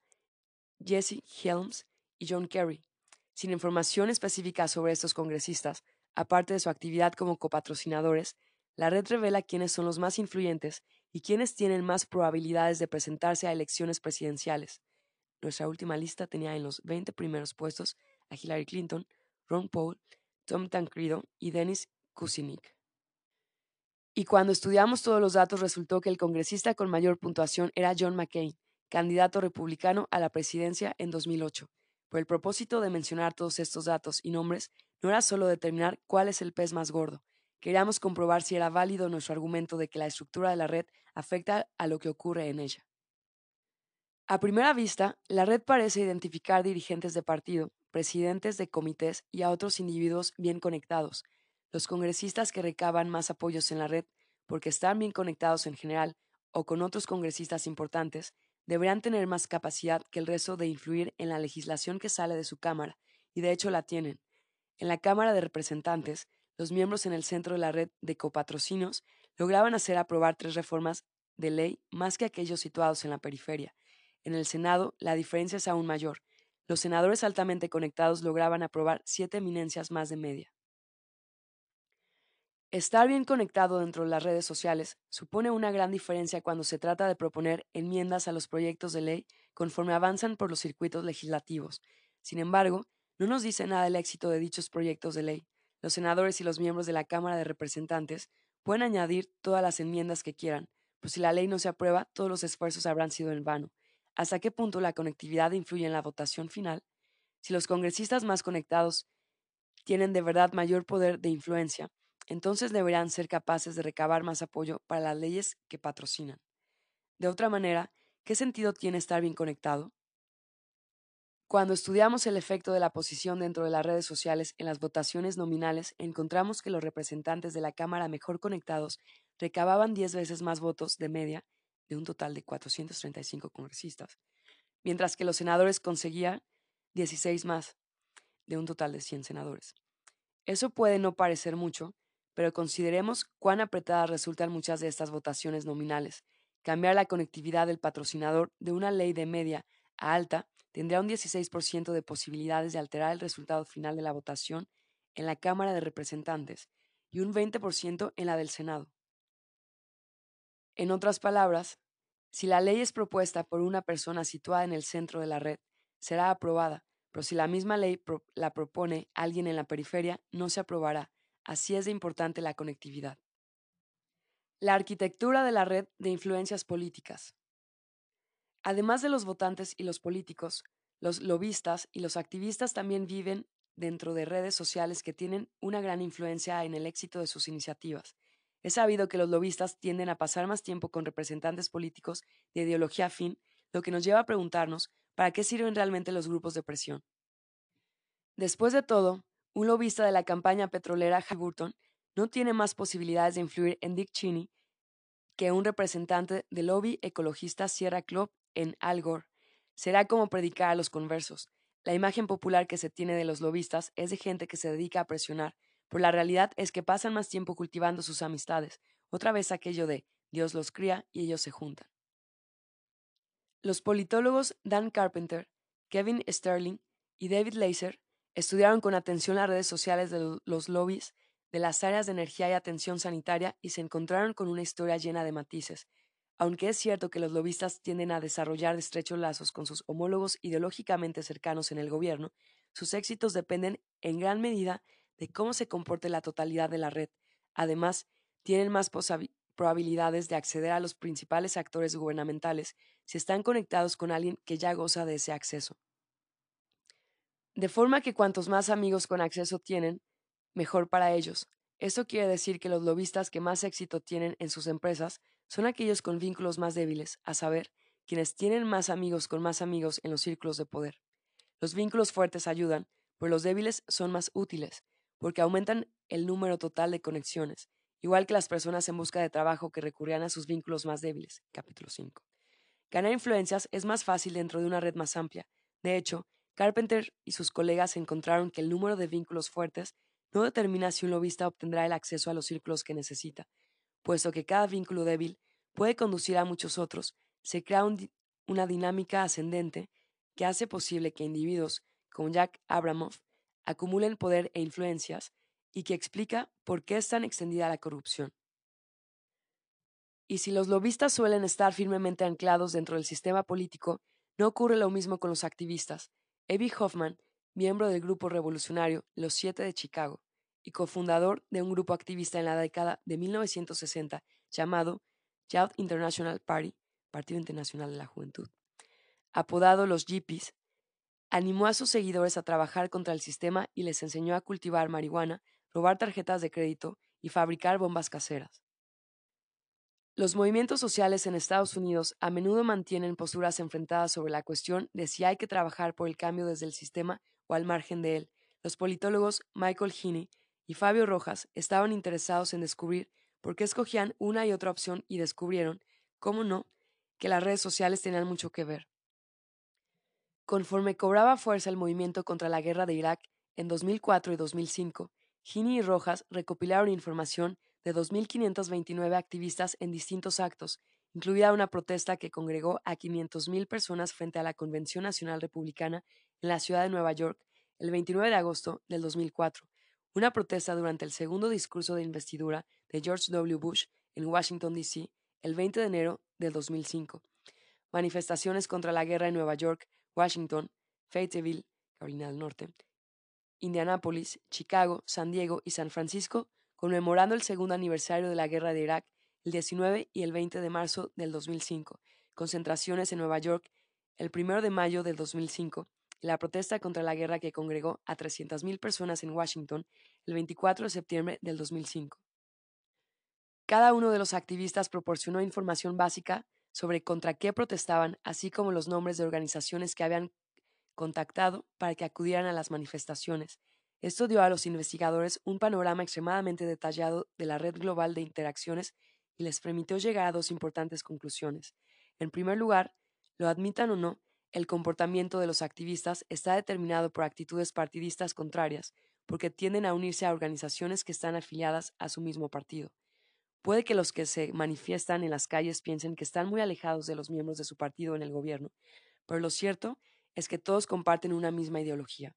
Jesse Helms y John Kerry. Sin información específica sobre estos congresistas, aparte de su actividad como copatrocinadores, la red revela quiénes son los más influyentes y quiénes tienen más probabilidades de presentarse a elecciones presidenciales. Nuestra última lista tenía en los 20 primeros puestos a Hillary Clinton, Ron Paul, Tom Tancredo y Dennis Kucinich. Y cuando estudiamos todos los datos resultó que el congresista con mayor puntuación era John McCain, candidato republicano a la presidencia en 2008. Por el propósito de mencionar todos estos datos y nombres, no era solo determinar cuál es el pez más gordo. Queríamos comprobar si era válido nuestro argumento de que la estructura de la red afecta a lo que ocurre en ella. A primera vista, la red parece identificar dirigentes de partido, presidentes de comités y a otros individuos bien conectados. Los congresistas que recaban más apoyos en la red, porque están bien conectados en general o con otros congresistas importantes, deberán tener más capacidad que el resto de influir en la legislación que sale de su Cámara, y de hecho la tienen. En la Cámara de Representantes, los miembros en el centro de la red de copatrocinos lograban hacer aprobar tres reformas de ley más que aquellos situados en la periferia, en el Senado, la diferencia es aún mayor. Los senadores altamente conectados lograban aprobar siete eminencias más de media. Estar bien conectado dentro de las redes sociales supone una gran diferencia cuando se trata de proponer enmiendas a los proyectos de ley conforme avanzan por los circuitos legislativos. Sin embargo, no nos dice nada el éxito de dichos proyectos de ley. Los senadores y los miembros de la Cámara de Representantes pueden añadir todas las enmiendas que quieran, pues si la ley no se aprueba, todos los esfuerzos habrán sido en vano. ¿Hasta qué punto la conectividad influye en la votación final? Si los congresistas más conectados tienen de verdad mayor poder de influencia, entonces deberán ser capaces de recabar más apoyo para las leyes que patrocinan. De otra manera, ¿qué sentido tiene estar bien conectado? Cuando estudiamos el efecto de la posición dentro de las redes sociales en las votaciones nominales, encontramos que los representantes de la Cámara mejor conectados recababan 10 veces más votos de media de un total de 435 congresistas, mientras que los senadores conseguían 16 más, de un total de 100 senadores. Eso puede no parecer mucho, pero consideremos cuán apretadas resultan muchas de estas votaciones nominales. Cambiar la conectividad del patrocinador de una ley de media a alta tendría un 16% de posibilidades de alterar el resultado final de la votación en la Cámara de Representantes y un 20% en la del Senado. En otras palabras, Si la ley es propuesta por una persona situada en el centro de la red, será aprobada, pero si la misma ley la propone alguien en la periferia, no se aprobará. Así es de importante la conectividad. La arquitectura de la red de influencias políticas. Además de los votantes y los políticos, los lobistas y los activistas también viven dentro de redes sociales que tienen una gran influencia en el éxito de sus iniciativas. Es sabido que los lobistas tienden a pasar más tiempo con representantes políticos de ideología afín, lo que nos lleva a preguntarnos para qué sirven realmente los grupos de presión. Después de todo, un lobista de la campaña petrolera Burton no tiene más posibilidades de influir en Dick Cheney que un representante del lobby ecologista Sierra Club en Al Gore. Será como predicar a los conversos. La imagen popular que se tiene de los lobistas es de gente que se dedica a presionar, pero la realidad es que pasan más tiempo cultivando sus amistades. Otra vez aquello de Dios los cría y ellos se juntan. Los politólogos Dan Carpenter, Kevin Sterling y David Laser estudiaron con atención las redes sociales de los lobbies de las áreas de energía y atención sanitaria y se encontraron con una historia llena de matices. Aunque es cierto que los lobistas tienden a desarrollar estrechos lazos con sus homólogos ideológicamente cercanos en el gobierno, sus éxitos dependen en gran medida de cómo se comporte la totalidad de la red. Además, tienen más probabilidades de acceder a los principales actores gubernamentales si están conectados con alguien que ya goza de ese acceso. De forma que cuantos más amigos con acceso tienen, mejor para ellos. Esto quiere decir que los lobistas que más éxito tienen en sus empresas son aquellos con vínculos más débiles, a saber, quienes tienen más amigos con más amigos en los círculos de poder. Los vínculos fuertes ayudan, pero los débiles son más útiles, porque aumentan el número total de conexiones, igual que las personas en busca de trabajo que recurrían a sus vínculos más débiles. Capítulo 5. Ganar influencias es más fácil dentro de una red más amplia. De hecho, Carpenter y sus colegas encontraron que el número de vínculos fuertes no determina si un lobista obtendrá el acceso a los círculos que necesita, puesto que cada vínculo débil puede conducir a muchos otros, se crea una dinámica ascendente que hace posible que individuos como Jack Abramoff acumulen poder e influencias y que explica por qué es tan extendida la corrupción. Y si los lobistas suelen estar firmemente anclados dentro del sistema político, no ocurre lo mismo con los activistas, Evie Hoffman, miembro del grupo revolucionario Los Siete de Chicago y cofundador de un grupo activista en la década de 1960 llamado Youth International Party, Partido Internacional de la Juventud, apodado los Yippies, animó a sus seguidores a trabajar contra el sistema y les enseñó a cultivar marihuana, robar tarjetas de crédito y fabricar bombas caseras. Los movimientos sociales en Estados Unidos a menudo mantienen posturas enfrentadas sobre la cuestión de si hay que trabajar por el cambio desde el sistema o al margen de él. Los politólogos Michael Heaney y Fabio Rojas estaban interesados en descubrir por qué escogían una y otra opción y descubrieron, cómo no, que las redes sociales tenían mucho que ver. Conforme cobraba fuerza el movimiento contra la guerra de Irak en 2004 y 2005, Heaney y Rojas recopilaron información de 2.529 activistas en distintos actos, incluida una protesta que congregó a 500.000 personas frente a la Convención Nacional Republicana en la ciudad de Nueva York el 29 de agosto del 2004, una protesta durante el segundo discurso de investidura de George W. Bush en Washington, D.C., el 20 de enero del 2005, manifestaciones contra la guerra en Nueva York, Washington, Fayetteville, Carolina del Norte, Indianápolis, Chicago, San Diego y San Francisco conmemorando el segundo aniversario de la guerra de Irak el 19 y el 20 de marzo del 2005, concentraciones en Nueva York el 1 de mayo del 2005 y la protesta contra la guerra que congregó a 300.000 personas en Washington el 24 de septiembre del 2005. Cada uno de los activistas proporcionó información básica sobre contra qué protestaban, así como los nombres de organizaciones que habían contactado para que acudieran a las manifestaciones, esto dio a los investigadores un panorama extremadamente detallado de la red global de interacciones y les permitió llegar a dos importantes conclusiones. En primer lugar, lo admitan o no, el comportamiento de los activistas está determinado por actitudes partidistas contrarias, porque tienden a unirse a organizaciones que están afiliadas a su mismo partido. Puede que los que se manifiestan en las calles piensen que están muy alejados de los miembros de su partido en el gobierno, pero lo cierto es que todos comparten una misma ideología.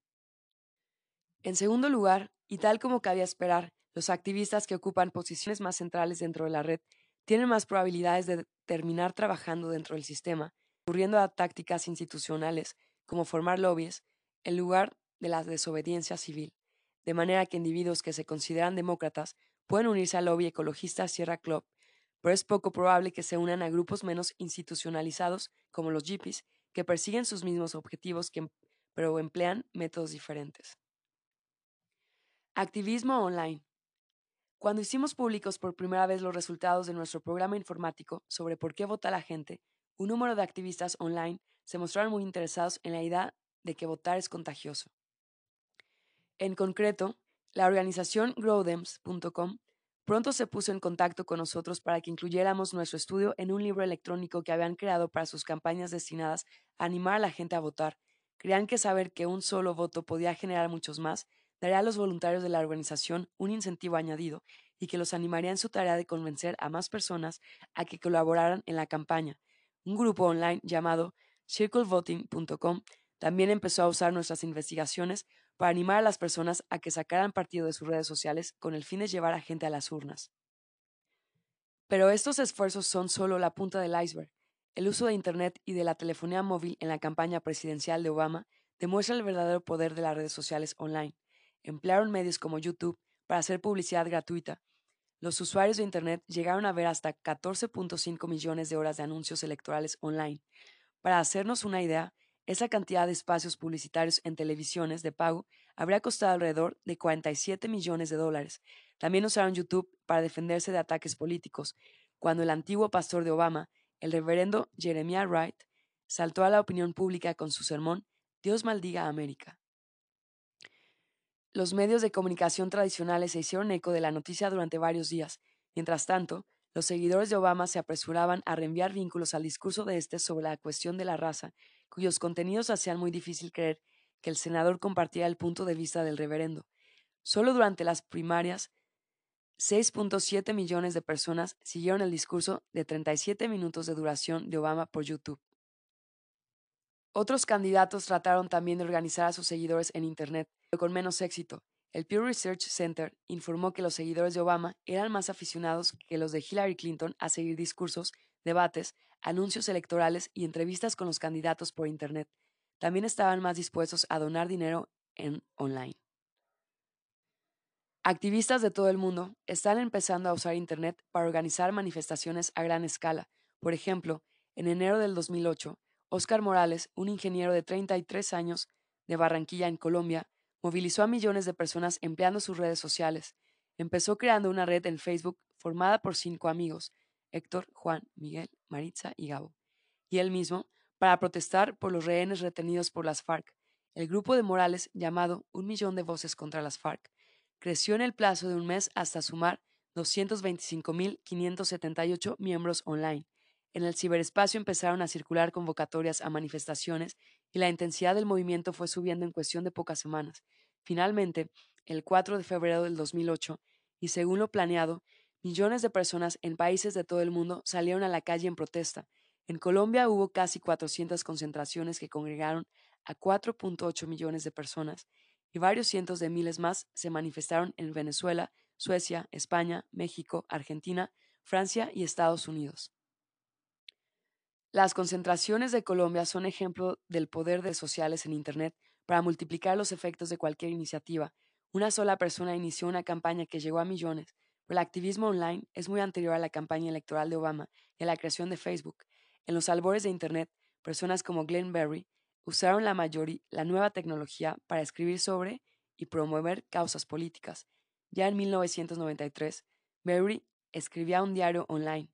En segundo lugar, y tal como cabía esperar, los activistas que ocupan posiciones más centrales dentro de la red tienen más probabilidades de terminar trabajando dentro del sistema, recurriendo a tácticas institucionales como formar lobbies en lugar de la desobediencia civil, de manera que individuos que se consideran demócratas pueden unirse al lobby ecologista Sierra Club, pero es poco probable que se unan a grupos menos institucionalizados como los Jeepies, que persiguen sus mismos objetivos que, pero emplean métodos diferentes. Activismo online. Cuando hicimos públicos por primera vez los resultados de nuestro programa informático sobre por qué vota la gente, un número de activistas online se mostraron muy interesados en la idea de que votar es contagioso. En concreto, la organización growdems.com pronto se puso en contacto con nosotros para que incluyéramos nuestro estudio en un libro electrónico que habían creado para sus campañas destinadas a animar a la gente a votar. Creían que saber que un solo voto podía generar muchos más daría a los voluntarios de la organización un incentivo añadido y que los animaría en su tarea de convencer a más personas a que colaboraran en la campaña. Un grupo online llamado circlevoting.com también empezó a usar nuestras investigaciones para animar a las personas a que sacaran partido de sus redes sociales con el fin de llevar a gente a las urnas. Pero estos esfuerzos son solo la punta del iceberg. El uso de Internet y de la telefonía móvil en la campaña presidencial de Obama demuestra el verdadero poder de las redes sociales online. Emplearon medios como YouTube para hacer publicidad gratuita. Los usuarios de Internet llegaron a ver hasta 14.5 millones de horas de anuncios electorales online. Para hacernos una idea, esa cantidad de espacios publicitarios en televisiones de pago habría costado alrededor de 47 millones de dólares. También usaron YouTube para defenderse de ataques políticos, cuando el antiguo pastor de Obama, el reverendo Jeremiah Wright, saltó a la opinión pública con su sermón Dios maldiga a América. Los medios de comunicación tradicionales se hicieron eco de la noticia durante varios días. Mientras tanto, los seguidores de Obama se apresuraban a reenviar vínculos al discurso de este sobre la cuestión de la raza cuyos contenidos hacían muy difícil creer que el senador compartiera el punto de vista del reverendo. Solo durante las primarias, 6.7 millones de personas siguieron el discurso de 37 minutos de duración de Obama por YouTube. Otros candidatos trataron también de organizar a sus seguidores en Internet, pero con menos éxito. El Pew Research Center informó que los seguidores de Obama eran más aficionados que los de Hillary Clinton a seguir discursos, debates, anuncios electorales y entrevistas con los candidatos por Internet. También estaban más dispuestos a donar dinero en online. Activistas de todo el mundo están empezando a usar Internet para organizar manifestaciones a gran escala. Por ejemplo, en enero del 2008, Oscar Morales, un ingeniero de 33 años de Barranquilla, en Colombia, movilizó a millones de personas empleando sus redes sociales. Empezó creando una red en Facebook formada por cinco amigos, Héctor, Juan, Miguel, Maritza y Gabo, y él mismo, para protestar por los rehenes retenidos por las FARC. El grupo de Morales, llamado Un Millón de Voces contra las FARC, creció en el plazo de un mes hasta sumar 225.578 miembros online. En el ciberespacio empezaron a circular convocatorias a manifestaciones y la intensidad del movimiento fue subiendo en cuestión de pocas semanas. Finalmente, el 4 de febrero del 2008, y según lo planeado, Millones de personas en países de todo el mundo salieron a la calle en protesta. En Colombia hubo casi 400 concentraciones que congregaron a 4.8 millones de personas y varios cientos de miles más se manifestaron en Venezuela, Suecia, España, México, Argentina, Francia y Estados Unidos. Las concentraciones de Colombia son ejemplo del poder de sociales en Internet para multiplicar los efectos de cualquier iniciativa. Una sola persona inició una campaña que llegó a millones el activismo online es muy anterior a la campaña electoral de Obama y a la creación de Facebook. En los albores de Internet, personas como Glenn Berry usaron la, mayoría, la nueva tecnología para escribir sobre y promover causas políticas. Ya en 1993, Berry escribía un diario online,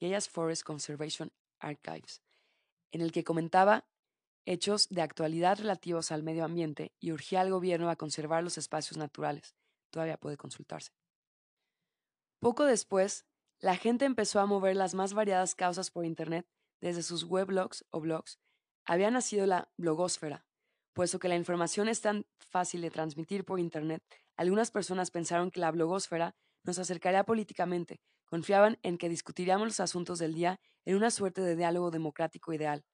Gayas Forest Conservation Archives, en el que comentaba hechos de actualidad relativos al medio ambiente y urgía al gobierno a conservar los espacios naturales. Todavía puede consultarse. Poco después, la gente empezó a mover las más variadas causas por Internet desde sus weblogs o blogs. Había nacido la blogosfera. Puesto que la información es tan fácil de transmitir por Internet, algunas personas pensaron que la blogosfera nos acercaría políticamente, confiaban en que discutiríamos los asuntos del día en una suerte de diálogo democrático ideal.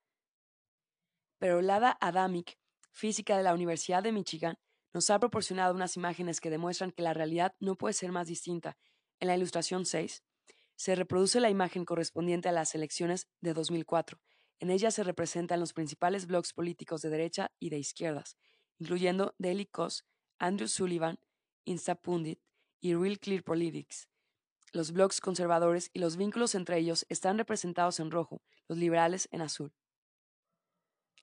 Pero Lada Adamic, física de la Universidad de Michigan, nos ha proporcionado unas imágenes que demuestran que la realidad no puede ser más distinta en la ilustración 6, se reproduce la imagen correspondiente a las elecciones de 2004. En ella se representan los principales blogs políticos de derecha y de izquierdas, incluyendo Daily Kos, Andrew Sullivan, Instapundit y Real Clear Politics. Los blogs conservadores y los vínculos entre ellos están representados en rojo, los liberales en azul.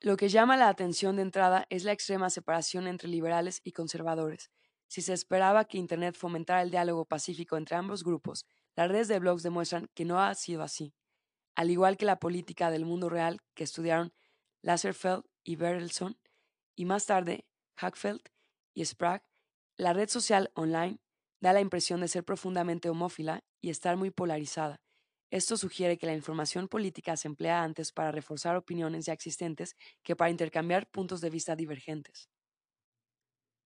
Lo que llama la atención de entrada es la extrema separación entre liberales y conservadores. Si se esperaba que Internet fomentara el diálogo pacífico entre ambos grupos, las redes de blogs demuestran que no ha sido así. Al igual que la política del mundo real que estudiaron Lasserfeld y Bertelson, y más tarde Hackfeld y Sprague, la red social online da la impresión de ser profundamente homófila y estar muy polarizada. Esto sugiere que la información política se emplea antes para reforzar opiniones ya existentes que para intercambiar puntos de vista divergentes.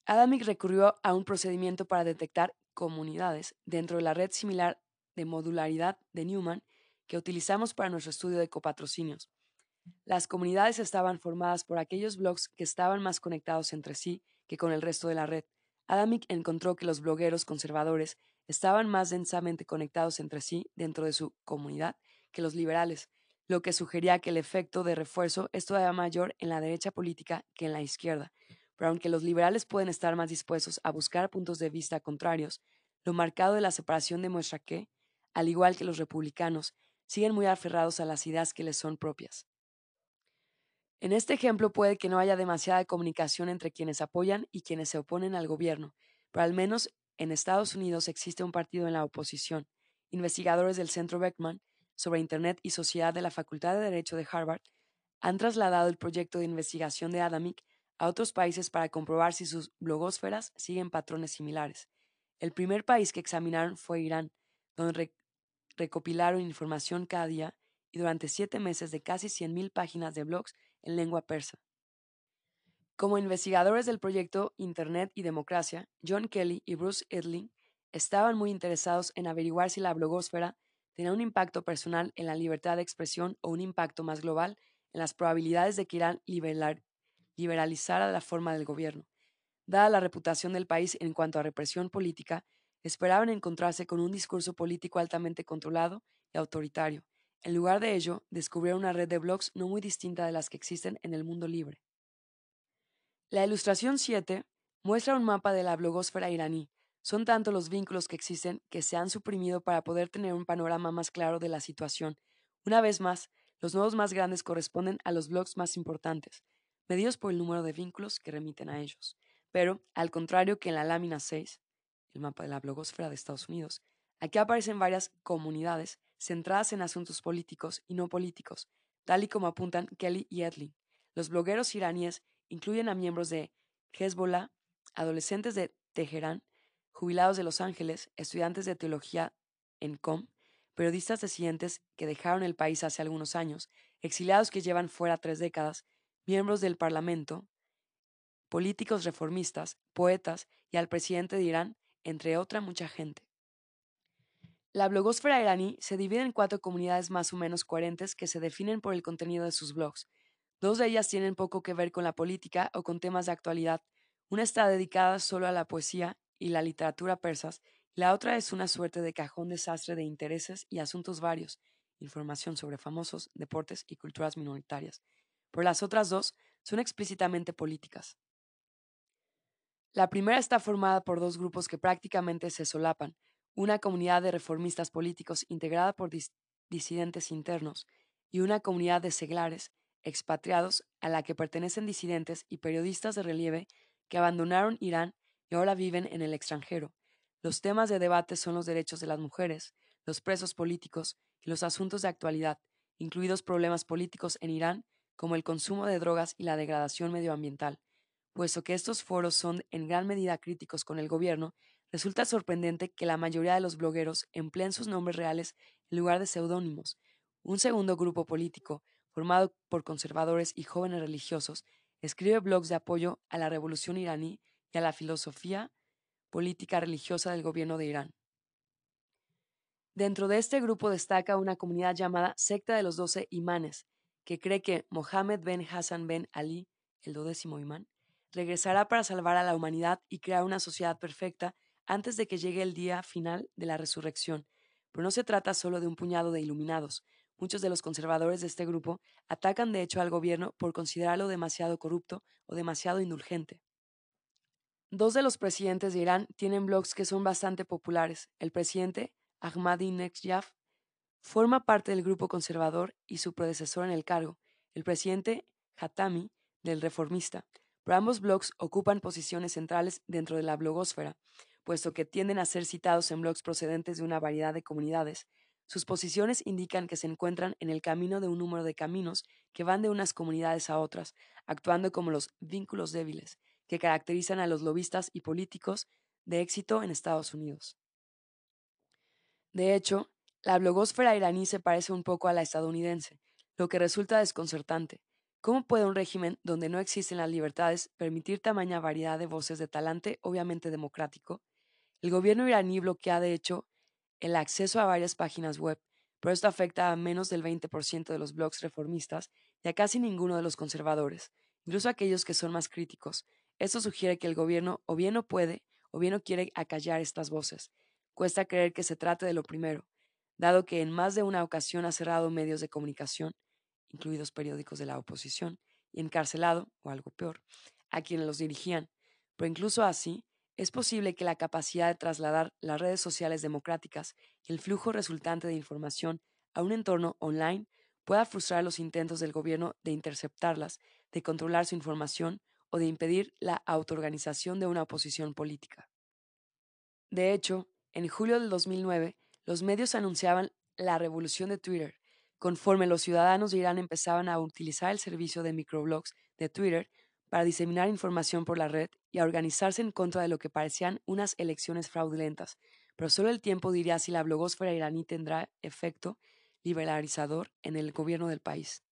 Adamic recurrió a un procedimiento para detectar comunidades dentro de la red similar de modularidad de Newman que utilizamos para nuestro estudio de copatrocinios. Las comunidades estaban formadas por aquellos blogs que estaban más conectados entre sí que con el resto de la red. Adamic encontró que los blogueros conservadores estaban más densamente conectados entre sí dentro de su comunidad que los liberales, lo que sugería que el efecto de refuerzo es todavía mayor en la derecha política que en la izquierda. Pero aunque los liberales pueden estar más dispuestos a buscar puntos de vista contrarios, lo marcado de la separación demuestra que, al igual que los republicanos, siguen muy aferrados a las ideas que les son propias. En este ejemplo puede que no haya demasiada comunicación entre quienes apoyan y quienes se oponen al gobierno, pero al menos en Estados Unidos existe un partido en la oposición. Investigadores del Centro Beckman sobre Internet y Sociedad de la Facultad de Derecho de Harvard han trasladado el proyecto de investigación de Adamic a otros países para comprobar si sus blogósferas siguen patrones similares. El primer país que examinaron fue Irán, donde recopilaron información cada día y durante siete meses de casi 100.000 páginas de blogs en lengua persa. Como investigadores del proyecto Internet y Democracia, John Kelly y Bruce Edling estaban muy interesados en averiguar si la blogosfera tenía un impacto personal en la libertad de expresión o un impacto más global en las probabilidades de que Irán liberalizara la forma del gobierno. Dada la reputación del país en cuanto a represión política, esperaban encontrarse con un discurso político altamente controlado y autoritario. En lugar de ello, descubrieron una red de blogs no muy distinta de las que existen en el mundo libre. La ilustración 7 muestra un mapa de la blogosfera iraní. Son tantos los vínculos que existen que se han suprimido para poder tener un panorama más claro de la situación. Una vez más, los nodos más grandes corresponden a los blogs más importantes, medidos por el número de vínculos que remiten a ellos. Pero, al contrario que en la lámina 6, el mapa de la blogosfera de Estados Unidos, aquí aparecen varias comunidades centradas en asuntos políticos y no políticos, tal y como apuntan Kelly y Edlin. Los blogueros iraníes incluyen a miembros de Hezbollah, adolescentes de Teherán, jubilados de Los Ángeles, estudiantes de teología en COM, periodistas disidentes que dejaron el país hace algunos años, exiliados que llevan fuera tres décadas, miembros del Parlamento, políticos reformistas, poetas y al presidente de Irán, entre otra mucha gente. La blogosfera iraní se divide en cuatro comunidades más o menos coherentes que se definen por el contenido de sus blogs. Dos de ellas tienen poco que ver con la política o con temas de actualidad. Una está dedicada solo a la poesía y la literatura persas, y la otra es una suerte de cajón desastre de intereses y asuntos varios, información sobre famosos, deportes y culturas minoritarias. Por las otras dos son explícitamente políticas. La primera está formada por dos grupos que prácticamente se solapan, una comunidad de reformistas políticos integrada por disidentes internos y una comunidad de seglares, expatriados, a la que pertenecen disidentes y periodistas de relieve que abandonaron Irán y ahora viven en el extranjero. Los temas de debate son los derechos de las mujeres, los presos políticos y los asuntos de actualidad, incluidos problemas políticos en Irán, como el consumo de drogas y la degradación medioambiental. Puesto que estos foros son en gran medida críticos con el gobierno, Resulta sorprendente que la mayoría de los blogueros empleen sus nombres reales en lugar de seudónimos. Un segundo grupo político, formado por conservadores y jóvenes religiosos, escribe blogs de apoyo a la revolución iraní y a la filosofía política religiosa del gobierno de Irán. Dentro de este grupo destaca una comunidad llamada Secta de los Doce Imanes, que cree que Mohammed ben Hassan ben Ali, el dodécimo imán, regresará para salvar a la humanidad y crear una sociedad perfecta antes de que llegue el día final de la resurrección. pero no se trata solo de un puñado de iluminados. Muchos de los conservadores de este grupo atacan de hecho al gobierno por considerarlo demasiado corrupto o demasiado indulgente. Dos de los presidentes de Irán tienen blogs que son bastante populares. El presidente, Ahmadinejad, forma parte del grupo conservador y su predecesor en el cargo, el presidente Hatami, del Reformista. Pero ambos blogs ocupan posiciones centrales dentro de la blogosfera, puesto que tienden a ser citados en blogs procedentes de una variedad de comunidades. Sus posiciones indican que se encuentran en el camino de un número de caminos que van de unas comunidades a otras, actuando como los vínculos débiles que caracterizan a los lobistas y políticos de éxito en Estados Unidos. De hecho, la blogosfera iraní se parece un poco a la estadounidense, lo que resulta desconcertante. ¿Cómo puede un régimen donde no existen las libertades permitir tamaña variedad de voces de talante obviamente democrático? El gobierno iraní bloquea, de hecho, el acceso a varias páginas web, pero esto afecta a menos del 20% de los blogs reformistas y a casi ninguno de los conservadores, incluso aquellos que son más críticos. Esto sugiere que el gobierno o bien no puede o bien no quiere acallar estas voces. Cuesta creer que se trate de lo primero, dado que en más de una ocasión ha cerrado medios de comunicación, incluidos periódicos de la oposición, y encarcelado, o algo peor, a quienes los dirigían. Pero incluso así, es posible que la capacidad de trasladar las redes sociales democráticas y el flujo resultante de información a un entorno online pueda frustrar los intentos del gobierno de interceptarlas, de controlar su información o de impedir la autoorganización de una oposición política. De hecho, en julio del 2009, los medios anunciaban la revolución de Twitter, conforme los ciudadanos de Irán empezaban a utilizar el servicio de microblogs de Twitter para diseminar información por la red y a organizarse en contra de lo que parecían unas elecciones fraudulentas, pero solo el tiempo diría si la blogosfera iraní tendrá efecto liberalizador en el gobierno del país.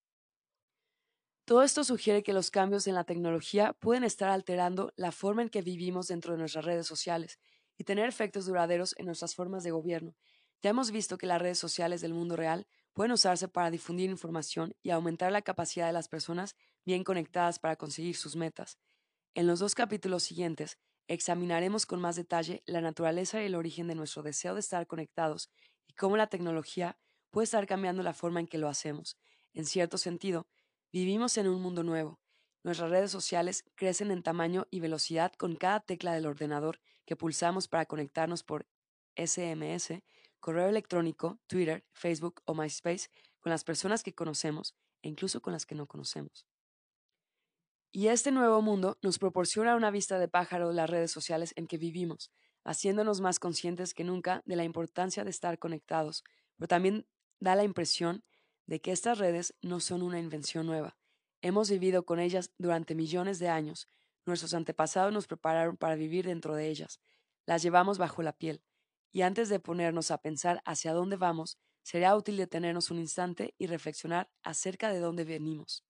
Todo esto sugiere que los cambios en la tecnología pueden estar alterando la forma en que vivimos dentro de nuestras redes sociales y tener efectos duraderos en nuestras formas de gobierno, ya hemos visto que las redes sociales del mundo real pueden usarse para difundir información y aumentar la capacidad de las personas bien conectadas para conseguir sus metas. En los dos capítulos siguientes, examinaremos con más detalle la naturaleza y el origen de nuestro deseo de estar conectados y cómo la tecnología puede estar cambiando la forma en que lo hacemos. En cierto sentido, vivimos en un mundo nuevo. Nuestras redes sociales crecen en tamaño y velocidad con cada tecla del ordenador que pulsamos para conectarnos por SMS correo electrónico, Twitter, Facebook o MySpace con las personas que conocemos e incluso con las que no conocemos. Y este nuevo mundo nos proporciona una vista de pájaro las redes sociales en que vivimos, haciéndonos más conscientes que nunca de la importancia de estar conectados, pero también da la impresión de que estas redes no son una invención nueva. Hemos vivido con ellas durante millones de años. Nuestros antepasados nos prepararon para vivir dentro de ellas. Las llevamos bajo la piel. Y antes de ponernos a pensar hacia dónde vamos, sería útil detenernos un instante y reflexionar acerca de dónde venimos.